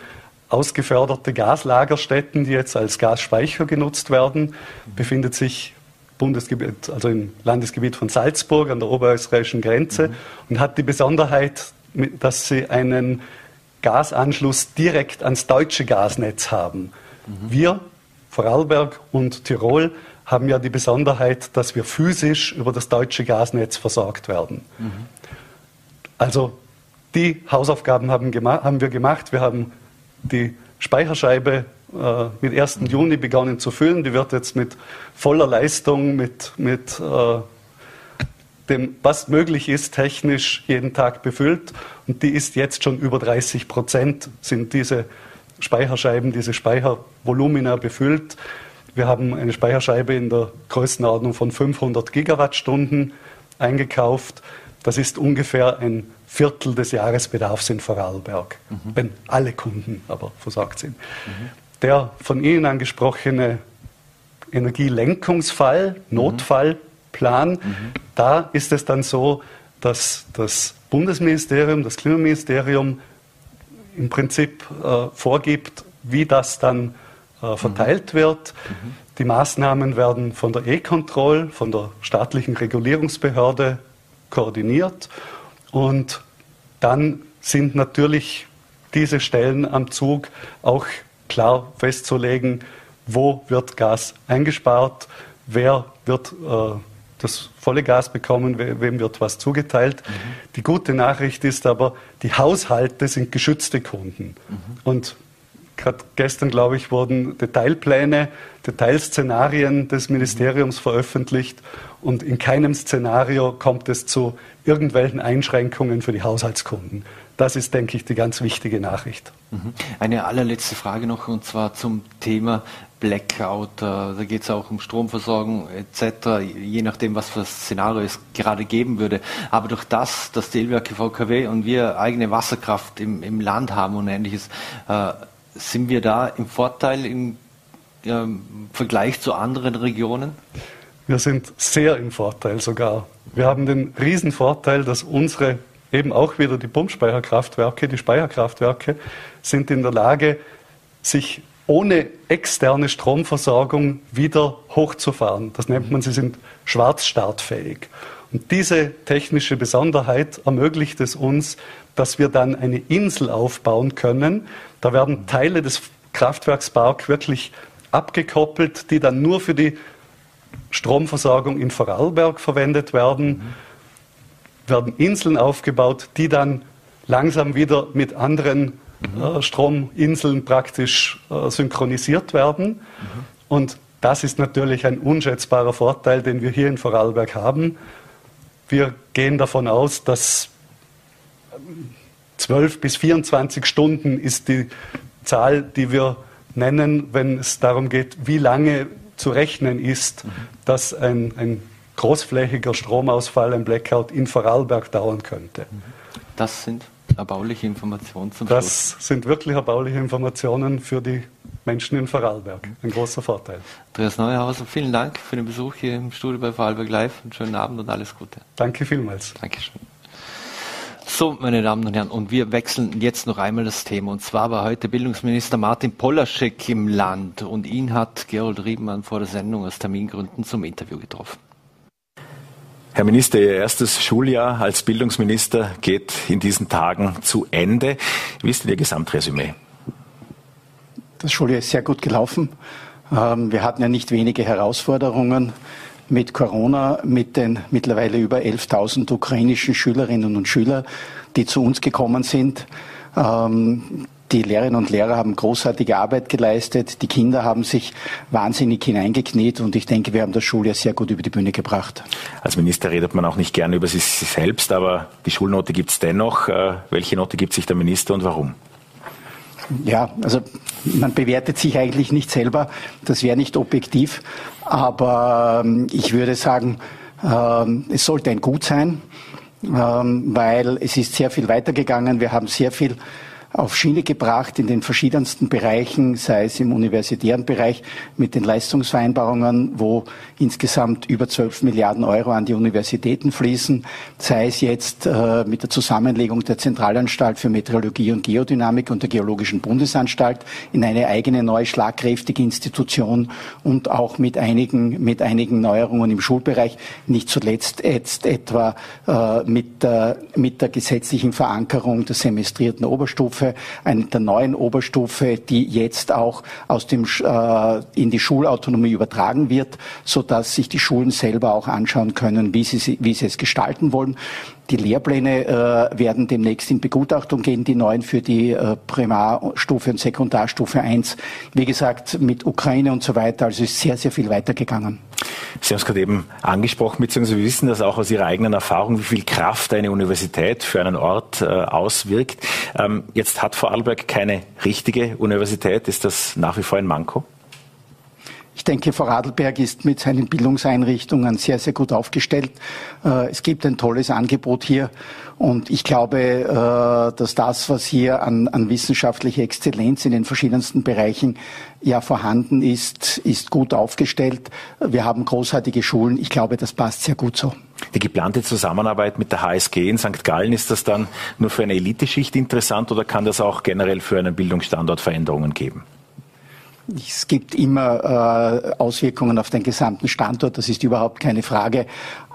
ausgeförderte Gaslagerstätten, die jetzt als Gasspeicher genutzt werden, befindet sich Bundesgebiet, also im Landesgebiet von Salzburg an der oberösterreichischen Grenze mhm. und hat die Besonderheit, dass sie einen Gasanschluss direkt ans deutsche Gasnetz haben. Mhm. Wir, Vorarlberg und Tirol, haben ja die Besonderheit, dass wir physisch über das deutsche Gasnetz versorgt werden. Mhm. Also die Hausaufgaben haben, haben wir gemacht. Wir haben die Speicherscheibe äh, mit 1. Juni begonnen zu füllen. Die wird jetzt mit voller Leistung, mit, mit äh, dem, was möglich ist, technisch jeden Tag befüllt. Und die ist jetzt schon über 30 Prozent, sind diese Speicherscheiben, diese Speichervolumina befüllt. Wir haben eine Speicherscheibe in der Größenordnung von 500 Gigawattstunden eingekauft. Das ist ungefähr ein Viertel des Jahresbedarfs in Vorarlberg, mhm. wenn alle Kunden aber versorgt sind. Mhm. Der von Ihnen angesprochene Energielenkungsfall, mhm. Notfallplan, mhm. da ist es dann so, dass das Bundesministerium, das Klimaministerium im Prinzip äh, vorgibt, wie das dann äh, verteilt mhm. wird. Mhm. Die Maßnahmen werden von der E-Control, von der staatlichen Regulierungsbehörde koordiniert und dann sind natürlich diese Stellen am Zug auch klar festzulegen, wo wird Gas eingespart, wer wird äh, das volle Gas bekommen, wem wird was zugeteilt. Mhm. Die gute Nachricht ist aber, die Haushalte sind geschützte Kunden. Mhm. Und gerade gestern, glaube ich, wurden Detailpläne, Detailszenarien des Ministeriums veröffentlicht und in keinem Szenario kommt es zu irgendwelchen Einschränkungen für die Haushaltskunden. Das ist, denke ich, die ganz wichtige Nachricht. Mhm. Eine allerletzte Frage noch, und zwar zum Thema Blackout. Äh, da geht es auch um Stromversorgung etc., je nachdem, was für Szenario es gerade geben würde. Aber durch das, dass die Elwerke VKW und wir eigene Wasserkraft im, im Land haben und ähnliches, äh, sind wir da im Vorteil im ja, Vergleich zu anderen Regionen? Wir sind sehr im Vorteil sogar. Wir haben den Riesenvorteil, dass unsere eben auch wieder die Pumpspeicherkraftwerke, die Speicherkraftwerke sind in der Lage, sich ohne externe Stromversorgung wieder hochzufahren. Das nennt man, sie sind schwarzstartfähig. Und diese technische Besonderheit ermöglicht es uns, dass wir dann eine Insel aufbauen können. Da werden Teile des Kraftwerksparks wirklich abgekoppelt, die dann nur für die Stromversorgung in Vorarlberg verwendet werden. Mhm. Werden Inseln aufgebaut, die dann langsam wieder mit anderen mhm. äh, Strominseln praktisch äh, synchronisiert werden. Mhm. Und das ist natürlich ein unschätzbarer Vorteil, den wir hier in Vorarlberg haben. Wir gehen davon aus, dass 12 bis 24 Stunden ist die Zahl, die wir nennen, wenn es darum geht, wie lange zu rechnen ist, dass ein, ein großflächiger Stromausfall, ein Blackout in Vorarlberg dauern könnte. Das sind erbauliche Informationen zum Das Schluss. sind wirklich erbauliche Informationen für die Menschen in Vorarlberg. Ein großer Vorteil. Andreas Neuhauser, vielen Dank für den Besuch hier im Studio bei Vorarlberg Live. Einen schönen Abend und alles Gute. Danke vielmals. Dankeschön. So, meine Damen und Herren, und wir wechseln jetzt noch einmal das Thema. Und zwar war heute Bildungsminister Martin Polaschek im Land und ihn hat Gerold Riebenmann vor der Sendung aus Termingründen zum Interview getroffen. Herr Minister, Ihr erstes Schuljahr als Bildungsminister geht in diesen Tagen zu Ende. Wie ist denn Ihr Gesamtresümee? Das Schuljahr ist sehr gut gelaufen. Ähm, wir hatten ja nicht wenige Herausforderungen mit Corona, mit den mittlerweile über 11.000 ukrainischen Schülerinnen und Schülern, die zu uns gekommen sind. Ähm, die Lehrerinnen und Lehrer haben großartige Arbeit geleistet. Die Kinder haben sich wahnsinnig hineingekniet und ich denke, wir haben das Schuljahr sehr gut über die Bühne gebracht. Als Minister redet man auch nicht gerne über sich selbst, aber die Schulnote gibt es dennoch. Äh, welche Note gibt sich der Minister und warum? Ja, also man bewertet sich eigentlich nicht selber. Das wäre nicht objektiv. Aber ähm, ich würde sagen, ähm, es sollte ein Gut sein, ähm, weil es ist sehr viel weitergegangen. Wir haben sehr viel auf Schiene gebracht in den verschiedensten Bereichen, sei es im universitären Bereich mit den Leistungsvereinbarungen, wo insgesamt über 12 Milliarden Euro an die Universitäten fließen, sei es jetzt äh, mit der Zusammenlegung der Zentralanstalt für Meteorologie und Geodynamik und der Geologischen Bundesanstalt in eine eigene neue schlagkräftige Institution und auch mit einigen, mit einigen Neuerungen im Schulbereich, nicht zuletzt jetzt etwa äh, mit, der, mit der gesetzlichen Verankerung der semestrierten Oberstufe Oberstufe, eine der neuen Oberstufe, die jetzt auch aus dem, äh, in die Schulautonomie übertragen wird, so dass sich die Schulen selber auch anschauen können, wie sie, wie sie es gestalten wollen. Die Lehrpläne äh, werden demnächst in Begutachtung gehen, die neuen für die äh, Primarstufe und Sekundarstufe 1. Wie gesagt, mit Ukraine und so weiter, also ist sehr, sehr viel weitergegangen. Sie haben es gerade eben angesprochen, beziehungsweise wir wissen das auch aus Ihrer eigenen Erfahrung, wie viel Kraft eine Universität für einen Ort äh, auswirkt. Ähm, jetzt hat Vorarlberg keine richtige Universität. Ist das nach wie vor ein Manko? Ich denke, Vorarlberg ist mit seinen Bildungseinrichtungen sehr, sehr gut aufgestellt. Äh, es gibt ein tolles Angebot hier und ich glaube, äh, dass das, was hier an, an wissenschaftlicher Exzellenz in den verschiedensten Bereichen ja vorhanden ist, ist gut aufgestellt. Wir haben großartige Schulen. Ich glaube, das passt sehr gut so. Die geplante Zusammenarbeit mit der HSG in St. Gallen, ist das dann nur für eine Eliteschicht interessant oder kann das auch generell für einen Bildungsstandort Veränderungen geben? Es gibt immer äh, Auswirkungen auf den gesamten Standort, das ist überhaupt keine Frage.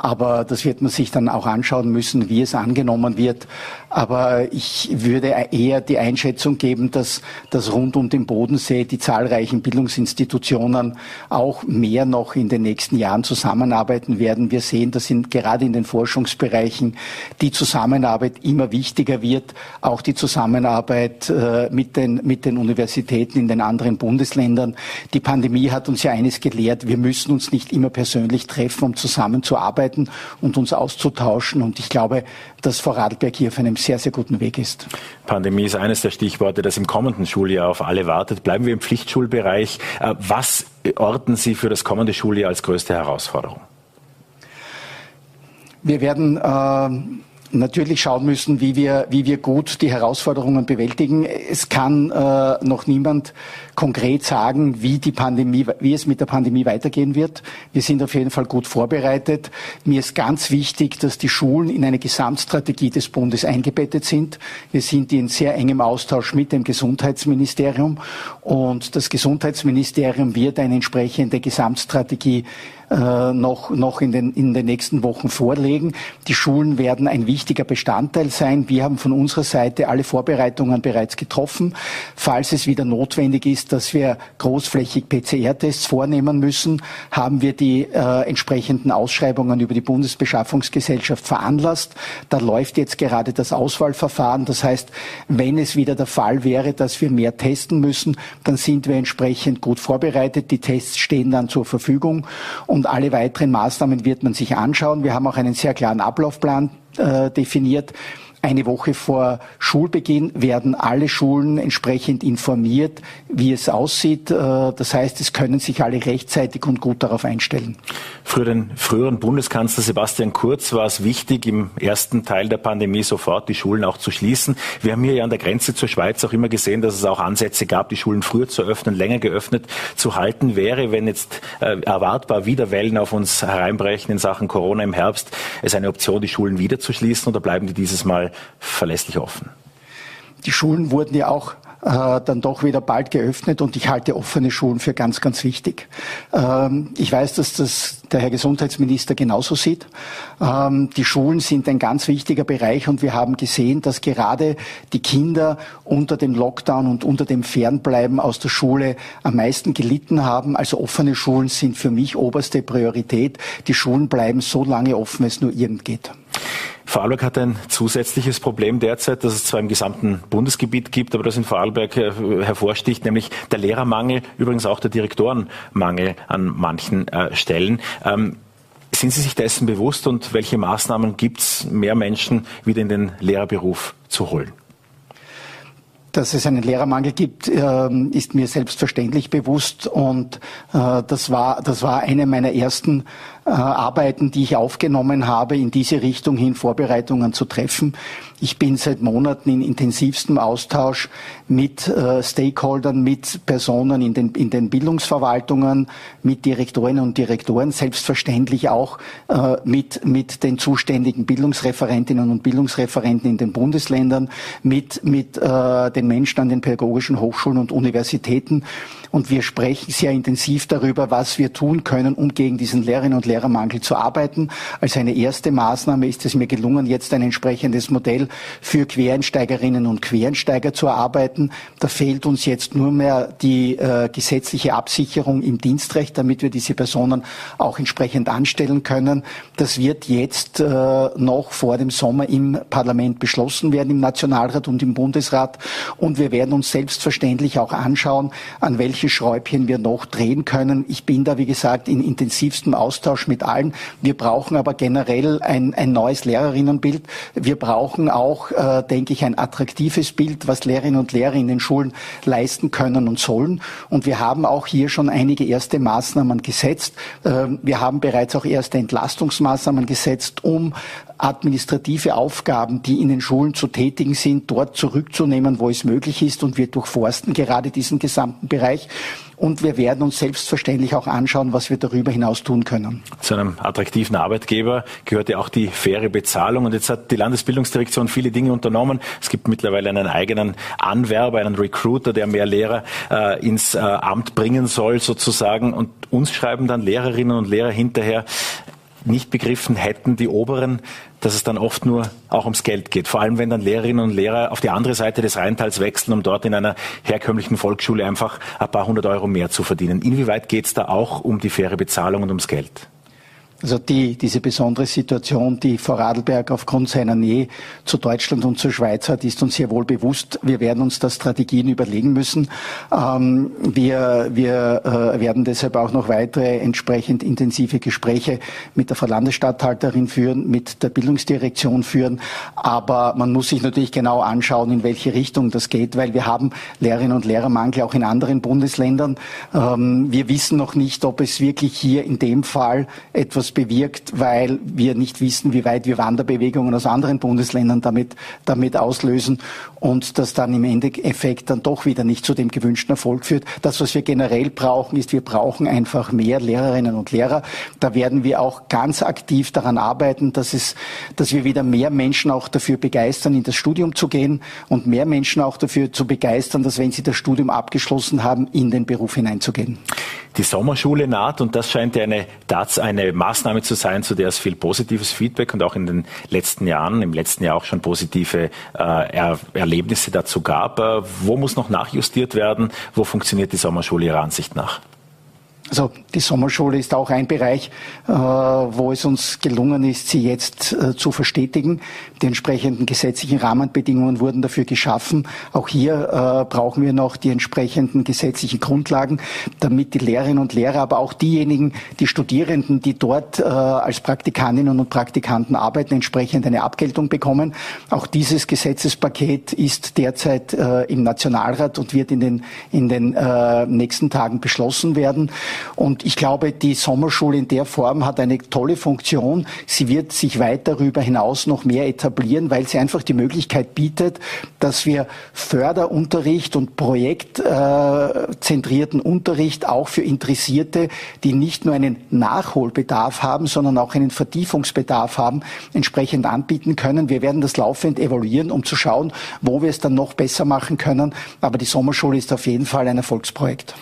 Aber das wird man sich dann auch anschauen müssen, wie es angenommen wird. Aber ich würde eher die Einschätzung geben, dass, dass rund um den Bodensee die zahlreichen Bildungsinstitutionen auch mehr noch in den nächsten Jahren zusammenarbeiten werden. Wir sehen, dass in, gerade in den Forschungsbereichen die Zusammenarbeit immer wichtiger wird, auch die Zusammenarbeit äh, mit, den, mit den Universitäten in den anderen Bundesländern. Bundesländern. Die Pandemie hat uns ja eines gelehrt, wir müssen uns nicht immer persönlich treffen, um zusammenzuarbeiten und uns auszutauschen. Und ich glaube, dass Vorarlberg hier auf einem sehr, sehr guten Weg ist. Pandemie ist eines der Stichworte, das im kommenden Schuljahr auf alle wartet. Bleiben wir im Pflichtschulbereich. Äh, was orten Sie für das kommende Schuljahr als größte Herausforderung? Wir werden äh, natürlich schauen müssen, wie wir, wie wir gut die Herausforderungen bewältigen. Es kann äh, noch niemand konkret sagen, wie die Pandemie, wie es mit der Pandemie weitergehen wird. Wir sind auf jeden Fall gut vorbereitet. Mir ist ganz wichtig, dass die Schulen in eine Gesamtstrategie des Bundes eingebettet sind. Wir sind in sehr engem Austausch mit dem Gesundheitsministerium und das Gesundheitsministerium wird eine entsprechende Gesamtstrategie äh, noch, noch in, den, in den nächsten Wochen vorlegen. Die Schulen werden ein wichtiger Bestandteil sein. Wir haben von unserer Seite alle Vorbereitungen bereits getroffen. Falls es wieder notwendig ist, dass wir großflächig PCR-Tests vornehmen müssen, haben wir die äh, entsprechenden Ausschreibungen über die Bundesbeschaffungsgesellschaft veranlasst. Da läuft jetzt gerade das Auswahlverfahren. Das heißt, wenn es wieder der Fall wäre, dass wir mehr testen müssen, dann sind wir entsprechend gut vorbereitet. Die Tests stehen dann zur Verfügung. Und und alle weiteren Maßnahmen wird man sich anschauen. Wir haben auch einen sehr klaren Ablaufplan äh, definiert. Eine Woche vor Schulbeginn werden alle Schulen entsprechend informiert, wie es aussieht. Äh, das heißt, es können sich alle rechtzeitig und gut darauf einstellen. Für den früheren Bundeskanzler Sebastian Kurz war es wichtig, im ersten Teil der Pandemie sofort die Schulen auch zu schließen. Wir haben hier ja an der Grenze zur Schweiz auch immer gesehen, dass es auch Ansätze gab, die Schulen früher zu öffnen, länger geöffnet zu halten. Wäre, wenn jetzt äh, erwartbar wieder Wellen auf uns hereinbrechen in Sachen Corona im Herbst, es eine Option, die Schulen wieder zu schließen oder bleiben die dieses Mal verlässlich offen? Die Schulen wurden ja auch äh, dann doch wieder bald geöffnet und ich halte offene Schulen für ganz, ganz wichtig. Ähm, ich weiß, dass das der Herr Gesundheitsminister genauso sieht. Ähm, die Schulen sind ein ganz wichtiger Bereich und wir haben gesehen, dass gerade die Kinder unter dem Lockdown und unter dem Fernbleiben aus der Schule am meisten gelitten haben. Also offene Schulen sind für mich oberste Priorität. Die Schulen bleiben so lange offen, es nur irgend geht. Vorarlberg hat ein zusätzliches Problem derzeit, das es zwar im gesamten Bundesgebiet gibt, aber das in Vorarlberg äh, hervorsticht, nämlich der Lehrermangel, übrigens auch der Direktorenmangel an manchen äh, Stellen. Ähm, sind Sie sich dessen bewusst und welche Maßnahmen gibt es, mehr Menschen wieder in den Lehrerberuf zu holen? Dass es einen Lehrermangel gibt, ähm, ist mir selbstverständlich bewusst und äh, das war, das war eine meiner ersten Arbeiten, die ich aufgenommen habe, in diese Richtung hin Vorbereitungen zu treffen. Ich bin seit Monaten in intensivstem Austausch mit äh, Stakeholdern, mit Personen in den, in den Bildungsverwaltungen, mit Direktorinnen und Direktoren, selbstverständlich auch äh, mit, mit den zuständigen Bildungsreferentinnen und Bildungsreferenten in den Bundesländern, mit, mit äh, den Menschen an den pädagogischen Hochschulen und Universitäten. Und wir sprechen sehr intensiv darüber, was wir tun können, um gegen diesen Lehrerinnen und Lehrermangel zu arbeiten. Als eine erste Maßnahme ist es mir gelungen, jetzt ein entsprechendes Modell für Quereinsteigerinnen und Quereinsteiger zu erarbeiten. Da fehlt uns jetzt nur mehr die äh, gesetzliche Absicherung im Dienstrecht, damit wir diese Personen auch entsprechend anstellen können. Das wird jetzt äh, noch vor dem Sommer im Parlament beschlossen werden, im Nationalrat und im Bundesrat. Und wir werden uns selbstverständlich auch anschauen, an welche Schräubchen wir noch drehen können. Ich bin da, wie gesagt, in intensivstem Austausch mit allen. Wir brauchen aber generell ein, ein neues Lehrerinnenbild. Wir brauchen auch, äh, denke ich, ein attraktives Bild, was Lehrerinnen und Lehrer in den Schulen leisten können und sollen. Und wir haben auch hier schon einige erste Maßnahmen gesetzt. Äh, wir haben bereits auch erste Entlastungsmaßnahmen gesetzt, um administrative Aufgaben, die in den Schulen zu tätigen sind, dort zurückzunehmen, wo es möglich ist. Und wir durchforsten gerade diesen gesamten Bereich. Und wir werden uns selbstverständlich auch anschauen, was wir darüber hinaus tun können. Zu einem attraktiven Arbeitgeber gehört ja auch die faire Bezahlung. Und jetzt hat die Landesbildungsdirektion viele Dinge unternommen. Es gibt mittlerweile einen eigenen Anwerber, einen Recruiter, der mehr Lehrer äh, ins äh, Amt bringen soll, sozusagen. Und uns schreiben dann Lehrerinnen und Lehrer hinterher, nicht begriffen hätten, die Oberen, dass es dann oft nur auch ums Geld geht. Vor allem, wenn dann Lehrerinnen und Lehrer auf die andere Seite des Rheintals wechseln, um dort in einer herkömmlichen Volksschule einfach ein paar hundert Euro mehr zu verdienen. Inwieweit geht es da auch um die faire Bezahlung und ums Geld? Also die, diese besondere Situation, die Vorarlberg aufgrund seiner Nähe zu Deutschland und zur Schweiz hat, ist uns sehr wohl bewusst. Wir werden uns da Strategien überlegen müssen. Ähm, wir wir äh, werden deshalb auch noch weitere entsprechend intensive Gespräche mit der Frau Landesstatthalterin führen, mit der Bildungsdirektion führen. Aber man muss sich natürlich genau anschauen, in welche Richtung das geht, weil wir haben Lehrerinnen und Lehrermangel auch in anderen Bundesländern. Ähm, wir wissen noch nicht, ob es wirklich hier in dem Fall etwas bewirkt, weil wir nicht wissen, wie weit wir Wanderbewegungen aus anderen Bundesländern damit, damit auslösen und das dann im Endeffekt dann doch wieder nicht zu dem gewünschten Erfolg führt. Das, was wir generell brauchen, ist, wir brauchen einfach mehr Lehrerinnen und Lehrer. Da werden wir auch ganz aktiv daran arbeiten, dass es, dass wir wieder mehr Menschen auch dafür begeistern, in das Studium zu gehen und mehr Menschen auch dafür zu begeistern, dass wenn sie das Studium abgeschlossen haben, in den Beruf hineinzugehen. Die Sommerschule naht und das scheint eine, eine Maßnahme zu sein, zu der es viel positives Feedback und auch in den letzten Jahren, im letzten Jahr auch schon positive äh, Erlebnisse dazu gab. Äh, wo muss noch nachjustiert werden? Wo funktioniert die Sommerschule Ihrer Ansicht nach? Also die Sommerschule ist auch ein Bereich, äh, wo es uns gelungen ist, sie jetzt äh, zu verstetigen. Die entsprechenden gesetzlichen Rahmenbedingungen wurden dafür geschaffen. Auch hier äh, brauchen wir noch die entsprechenden gesetzlichen Grundlagen, damit die Lehrerinnen und Lehrer, aber auch diejenigen, die Studierenden, die dort als Praktikantinnen und Praktikanten arbeiten, entsprechend eine Abgeltung bekommen. Auch dieses Gesetzespaket ist derzeit im Nationalrat und wird in den, in den nächsten Tagen beschlossen werden. Und ich glaube, die Sommerschule in der Form hat eine tolle Funktion. Sie wird sich weit darüber hinaus noch mehr etablieren, weil sie einfach die Möglichkeit bietet, dass wir Förderunterricht und projektzentrierten Unterricht auch für Interessierte, die nicht nur einen Nachholbedarf haben, sondern auch einen Vertiefungsbedarf haben, entsprechend anbieten können. Wir werden das laufend evaluieren, um zu schauen, wo wir es dann noch besser machen können. Aber die Sommerschule ist auf jeden Fall ein Erfolgsprojekt.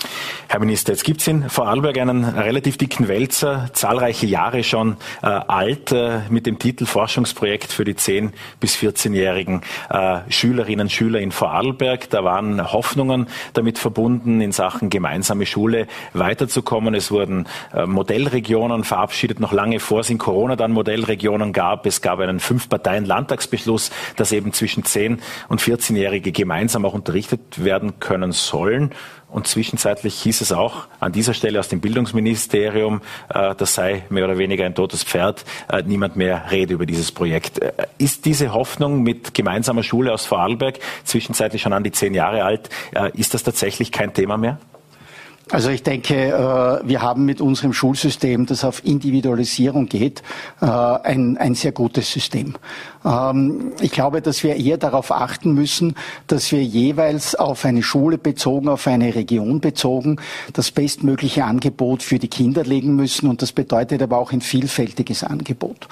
Herr Minister, jetzt gibt es in Vorarlberg einen relativ dicken Wälzer, zahlreiche Jahre schon äh, alt, äh, mit dem Titel Forschungsprojekt für die 10- bis 14-jährigen äh, Schülerinnen und Schüler in Vorarlberg. Da waren Hoffnungen damit verbunden, in Sachen gemeinsame Schule weiterzukommen. Es wurden äh, Modellregionen verabschiedet, noch lange vor es in Corona dann Modellregionen gab. Es gab einen Fünf-Parteien-Landtagsbeschluss, dass eben zwischen 10 und 14-Jährige gemeinsam auch unterrichtet werden können sollen. Und zwischenzeitlich hieß es auch an dieser Stelle aus dem Bildungsministerium, äh, das sei mehr oder weniger ein totes Pferd, äh, niemand mehr rede über dieses Projekt. Äh, ist diese Hoffnung mit gemeinsamer Schule aus Vorarlberg, zwischenzeitlich schon an die zehn Jahre alt, ist das tatsächlich kein Thema mehr? Also ich denke, wir haben mit unserem Schulsystem, das auf Individualisierung geht, ein, ein sehr gutes System. Ähm, ich glaube, dass wir eher darauf achten müssen, dass wir jeweils auf eine Schule bezogen, auf eine Region bezogen, das bestmögliche Angebot für die Kinder legen müssen. Und das bedeutet aber auch ein vielfältiges Angebot.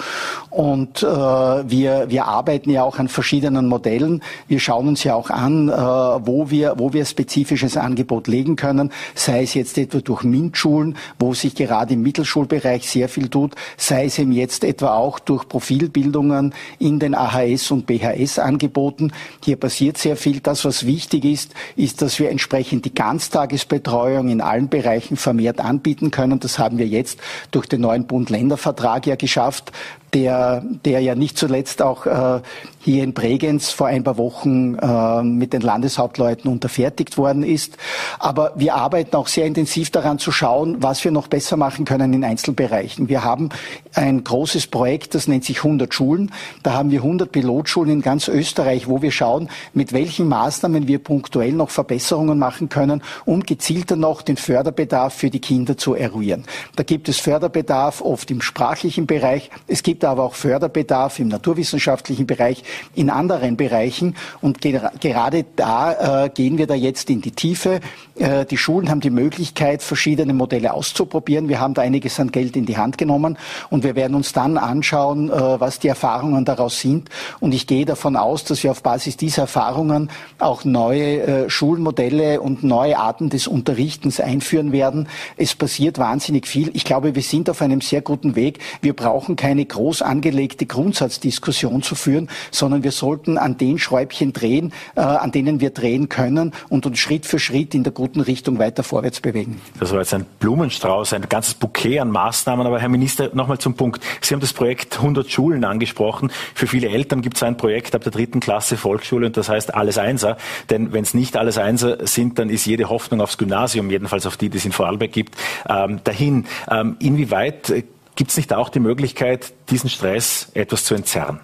Und äh, wir, wir arbeiten ja auch an verschiedenen Modellen. Wir schauen uns ja auch an, wo wir, wo wir spezifisches Angebot legen können, sei es jetzt etwa durch MINT-Schulen, wo sich gerade im Mittelschulbereich sehr viel tut, sei es eben jetzt etwa auch durch Profilbildungen in den AHS und BHS angeboten. Hier passiert sehr viel. Das, was wichtig ist, ist, dass wir entsprechend die Ganztagesbetreuung in allen Bereichen vermehrt anbieten können. Das haben wir jetzt durch den neuen Bund-Länder-Vertrag ja geschafft der, der ja nicht zuletzt auch äh, hier in Bregenz vor ein paar Wochen äh, mit den Landeshauptleuten unterfertigt worden ist. Aber wir arbeiten auch sehr intensiv daran zu schauen, was wir noch besser machen können in Einzelbereichen. Wir haben ein großes Projekt, das nennt sich 100 Schulen. Da haben wir 100 Pilotschulen in ganz Österreich, wo wir schauen, mit welchen Maßnahmen wir punktuell noch Verbesserungen machen können, um gezielter noch den Förderbedarf für die Kinder zu eruieren. Da gibt es Förderbedarf oft im sprachlichen Bereich. Es gibt aber auch Förderbedarf im naturwissenschaftlichen Bereich, in anderen Bereichen. Und ge gerade da äh, gehen wir da jetzt in die Tiefe. Äh, die Schulen haben die Möglichkeit, verschiedene Modelle auszuprobieren. Wir haben da einiges an Geld in die Hand genommen und wir werden uns dann anschauen, äh, was die Erfahrungen daraus sind. Und ich gehe davon aus, dass wir auf Basis dieser Erfahrungen auch neue äh, Schulmodelle und neue Arten des Unterrichtens einführen werden. Es passiert wahnsinnig viel. Ich glaube, wir sind auf einem sehr guten Weg. Wir brauchen keine groß angelegte Grundsatzdiskussion zu führen, sondern wir sollten an den Schräubchen drehen, äh, an denen wir drehen können und uns Schritt für Schritt in der guten Richtung weiter vorwärts bewegen. Das war jetzt ein Blumenstrauß, ein ganzes Bouquet an Maßnahmen. Aber Herr Minister, nochmal zum Punkt. Sie haben das Projekt 100 Schulen angesprochen. Für viele Eltern gibt es ein Projekt ab der dritten Klasse Volksschule und das heißt alles Einser. Denn wenn es nicht alles Einser sind, dann ist jede Hoffnung aufs Gymnasium, jedenfalls auf die, die es in Vorarlberg gibt, ähm, dahin. Ähm, inwieweit Gibt es nicht auch die Möglichkeit, diesen Stress etwas zu entzerren?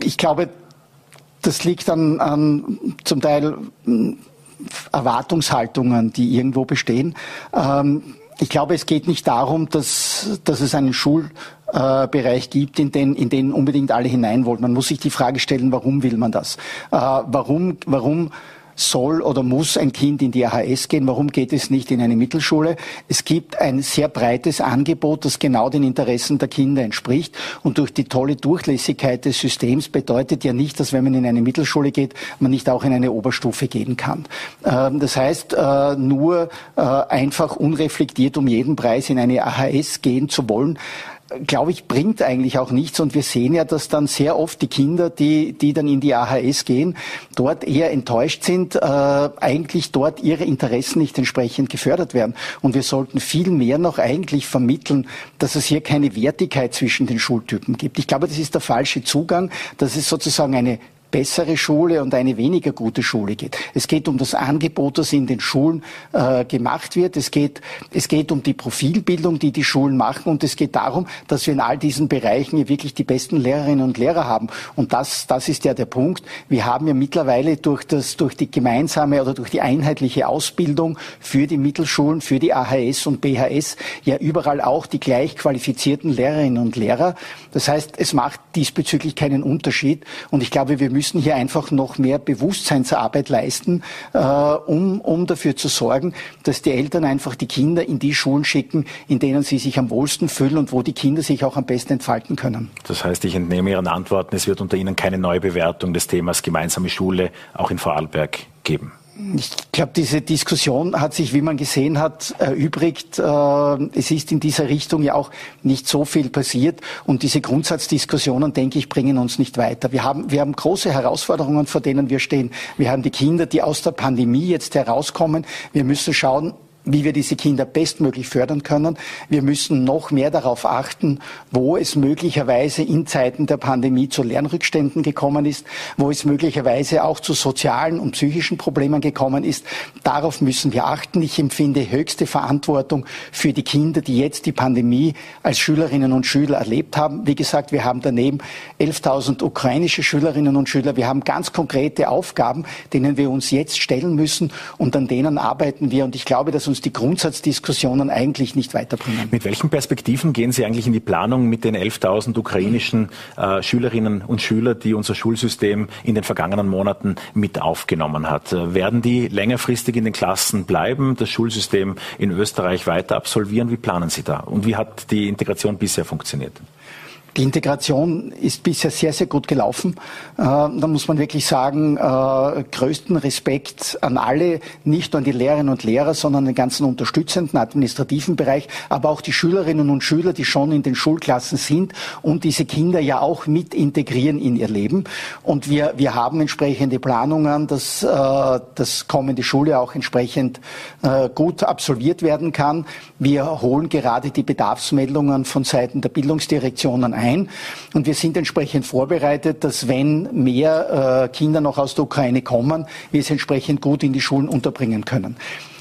Ich glaube, das liegt an, an zum Teil hm, Erwartungshaltungen, die irgendwo bestehen. Ähm, ich glaube, es geht nicht darum, dass, dass es einen Schulbereich äh, gibt, in den, in den unbedingt alle hinein wollen. Man muss sich die Frage stellen, warum will man das? Äh, warum, warum soll oder muss ein Kind in die AHS gehen? Warum geht es nicht in eine Mittelschule? Es gibt ein sehr breites Angebot, das genau den Interessen der Kinder entspricht. Und durch die tolle Durchlässigkeit des Systems bedeutet ja nicht, dass wenn man in eine Mittelschule geht, man nicht auch in eine Oberstufe gehen kann. Ähm, das heißt, äh, nur äh, einfach unreflektiert um jeden Preis in eine AHS gehen zu wollen, glaube ich, bringt eigentlich auch nichts. Und wir sehen ja, dass dann sehr oft die Kinder, die, die dann in die AHS gehen, dort eher enttäuscht sind, äh, eigentlich dort ihre Interessen nicht entsprechend gefördert werden. Und wir sollten viel mehr noch eigentlich vermitteln, dass es hier keine Wertigkeit zwischen den Schultypen gibt. Ich glaube, das ist der falsche Zugang, dass es sozusagen eine bessere Schule und eine weniger gute Schule geht. Es geht um das Angebot, das in den Schulen äh, gemacht wird. Es geht, es geht um die Profilbildung, die die Schulen machen. Und es geht darum, dass wir in all diesen Bereichen wirklich die besten Lehrerinnen und Lehrer haben. Und das, das ist ja der Punkt. Wir haben ja mittlerweile durch, das, durch die gemeinsame oder durch die einheitliche Ausbildung für die Mittelschulen, für die AHS und BHS ja überall auch die gleich qualifizierten Lehrerinnen und Lehrer. Das heißt, es macht diesbezüglich keinen Unterschied. Und ich glaube, wir müssen hier einfach noch mehr Bewusstseinsarbeit leisten, äh, um, um dafür zu sorgen, dass die Eltern einfach die Kinder in die Schulen schicken, in denen sie sich am wohlsten fühlen und wo die Kinder sich auch am besten entfalten können. Das heißt, ich entnehme Ihren Antworten, es wird unter Ihnen keine Neubewertung des Themas gemeinsame Schule auch in Vorarlberg geben. Ich glaube, diese Diskussion hat sich, wie man gesehen hat, erübrigt. Äh, es ist in dieser Richtung ja auch nicht so viel passiert. Und diese Grundsatzdiskussionen, denke ich, bringen uns nicht weiter. Wir haben, wir haben große Herausforderungen, vor denen wir stehen. Wir haben die Kinder, die aus der Pandemie jetzt herauskommen. Wir müssen schauen, wie wir diese Kinder bestmöglich fördern können. Wir müssen noch mehr darauf achten, wo es möglicherweise in Zeiten der Pandemie zu Lernrückständen gekommen ist, wo es möglicherweise auch zu sozialen und psychischen Problemen gekommen ist. Darauf müssen wir achten. Ich empfinde höchste Verantwortung für die Kinder, die jetzt die Pandemie als Schülerinnen und Schüler erlebt haben. Wie gesagt, wir haben daneben 11.000 ukrainische Schülerinnen und Schüler. Wir haben ganz konkrete Aufgaben, denen wir uns jetzt stellen müssen und an denen arbeiten wir. Und ich glaube, dass uns uns die Grundsatzdiskussionen eigentlich nicht weiterbringen. Mit welchen Perspektiven gehen Sie eigentlich in die Planung mit den 11.000 ukrainischen äh, Schülerinnen und Schülern, die unser Schulsystem in den vergangenen Monaten mit aufgenommen hat? Äh, werden die längerfristig in den Klassen bleiben, das Schulsystem in Österreich weiter absolvieren? Wie planen Sie da? Und wie hat die Integration bisher funktioniert? Die Integration ist bisher sehr, sehr gut gelaufen. Äh, da muss man wirklich sagen, äh, größten Respekt an alle, nicht nur an die Lehrerinnen und Lehrer, sondern den ganzen unterstützenden administrativen Bereich, aber auch die Schülerinnen und Schüler, die schon in den Schulklassen sind und diese Kinder ja auch mit integrieren in ihr Leben. Und wir, wir haben entsprechende Planungen, dass äh, das kommende Schule auch entsprechend gut absolviert werden kann. Wir holen gerade die Bedarfsmeldungen von Seiten der Bildungsdirektionen ein ein. Und wir sind entsprechend vorbereitet, dass wenn mehr äh, Kinder noch aus der Ukraine kommen, wir es entsprechend gut in die Schulen unterbringen können.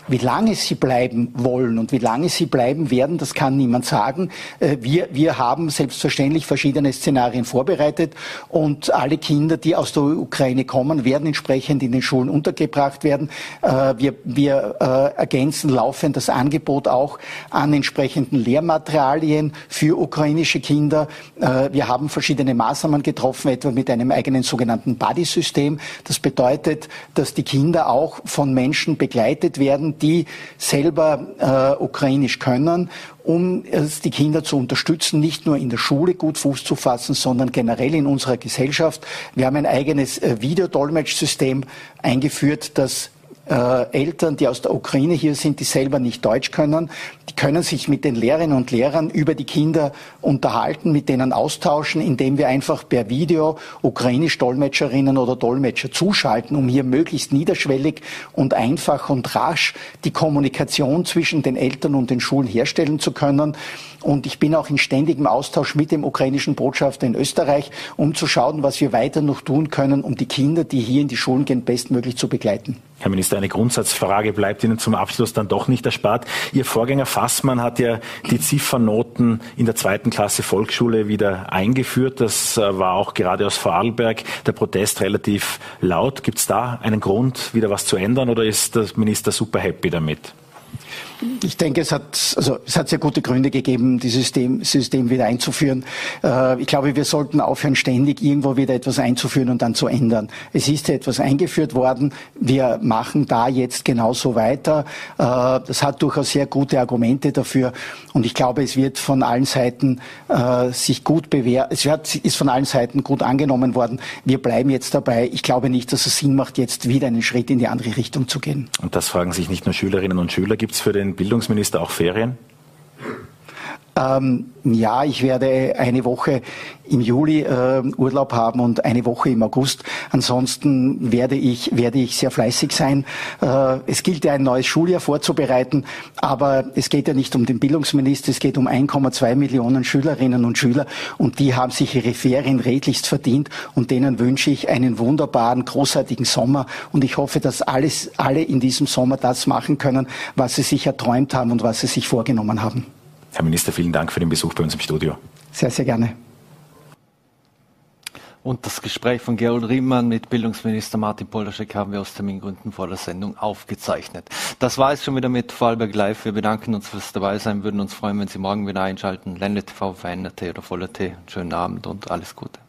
Wie lange sie bleiben wollen und wie lange sie bleiben werden, das kann niemand sagen. Äh, wir, wir haben selbstverständlich verschiedene Szenarien vorbereitet und alle Kinder, die aus der Ukraine kommen, werden entsprechend in den Schulen untergebracht werden. Äh, wir, wir äh, ergänzen laufend das Angebot auch an entsprechenden Lehrmaterialien für ukrainische Kinder. Wir haben verschiedene Maßnahmen getroffen, etwa mit einem eigenen sogenannten Buddy-System. Das bedeutet, dass die Kinder auch von Menschen begleitet werden, die selber äh, ukrainisch können, um die Kinder zu unterstützen, nicht nur in der Schule gut Fuß zu fassen, sondern generell in unserer Gesellschaft. Wir haben ein eigenes äh, Videodolmetschsystem eingeführt, das äh, Eltern, die aus der Ukraine hier sind, die selber nicht Deutsch können, die können sich mit den Lehrerinnen und Lehrern über die Kinder unterhalten, mit denen austauschen, indem wir einfach per Video ukrainisch Dolmetscherinnen oder Dolmetscher zuschalten, um hier möglichst niederschwellig und einfach und rasch die Kommunikation zwischen den Eltern und den Schulen herstellen zu können. Und ich bin auch in ständigem Austausch mit dem ukrainischen Botschafter in Österreich, um zu schauen, was wir weiter noch tun können, um die Kinder, die hier in die Schulen gehen, bestmöglich zu begleiten. Herr Minister, eine Grundsatzfrage bleibt Ihnen zum Abschluss dann doch nicht erspart. Ihr Vorgänger Fassmann hat ja die Ziffernoten in der zweiten Klasse Volksschule wieder eingeführt. Das äh, war auch gerade aus Vorarlberg der Protest relativ laut. Gibt es da einen Grund, wieder was zu ändern oder ist der Minister super happy damit? Ich denke, es hat, also, es hat sehr gute Gründe gegeben, dieses System, System wieder einzuführen. Äh, ich glaube, wir sollten aufhören, ständig irgendwo wieder etwas einzuführen und dann zu ändern. Es ist etwas eingeführt worden. Wir machen da jetzt genauso weiter. Äh, das hat durchaus sehr gute Argumente dafür. Und ich glaube, es wird von allen Seiten äh, sich gut bewährt, es wird, ist von allen Seiten gut angenommen worden. Wir bleiben jetzt dabei. Ich glaube nicht, dass es Sinn macht, jetzt wieder einen Schritt in die andere Richtung zu gehen. Und das fragen sich nicht nur Schülerinnen und Schüler. Gibt es für den Bildungsminister auch Ferien? Ähm, ja, ich werde eine Woche im Juli äh, Urlaub haben und eine Woche im August. Ansonsten werde ich, werde ich sehr fleißig sein. Äh, es gilt ja ein neues Schuljahr vorzubereiten, aber es geht ja nicht um den Bildungsminister, es geht um 1,2 Millionen Schülerinnen und Schüler und die haben sich ihre Ferien redlichst verdient und denen wünsche ich einen wunderbaren, großartigen Sommer und ich hoffe, dass alles, alle in diesem Sommer das machen können, was sie sich erträumt haben und was sie sich vorgenommen haben. Herr Minister, vielen Dank für den Besuch bei uns im Studio. Sehr, sehr gerne. Und das Gespräch von Gerold Riemann mit Bildungsminister Martin Polaschek haben wir aus Termingründen vor der Sendung aufgezeichnet. Das war es schon wieder mit Vorarlberg Live. Wir bedanken uns fürs Dabeisein, würden uns freuen, wenn Sie morgen wieder einschalten. Ländle TV, VNRT oder Voller T. Schönen Abend und alles Gute.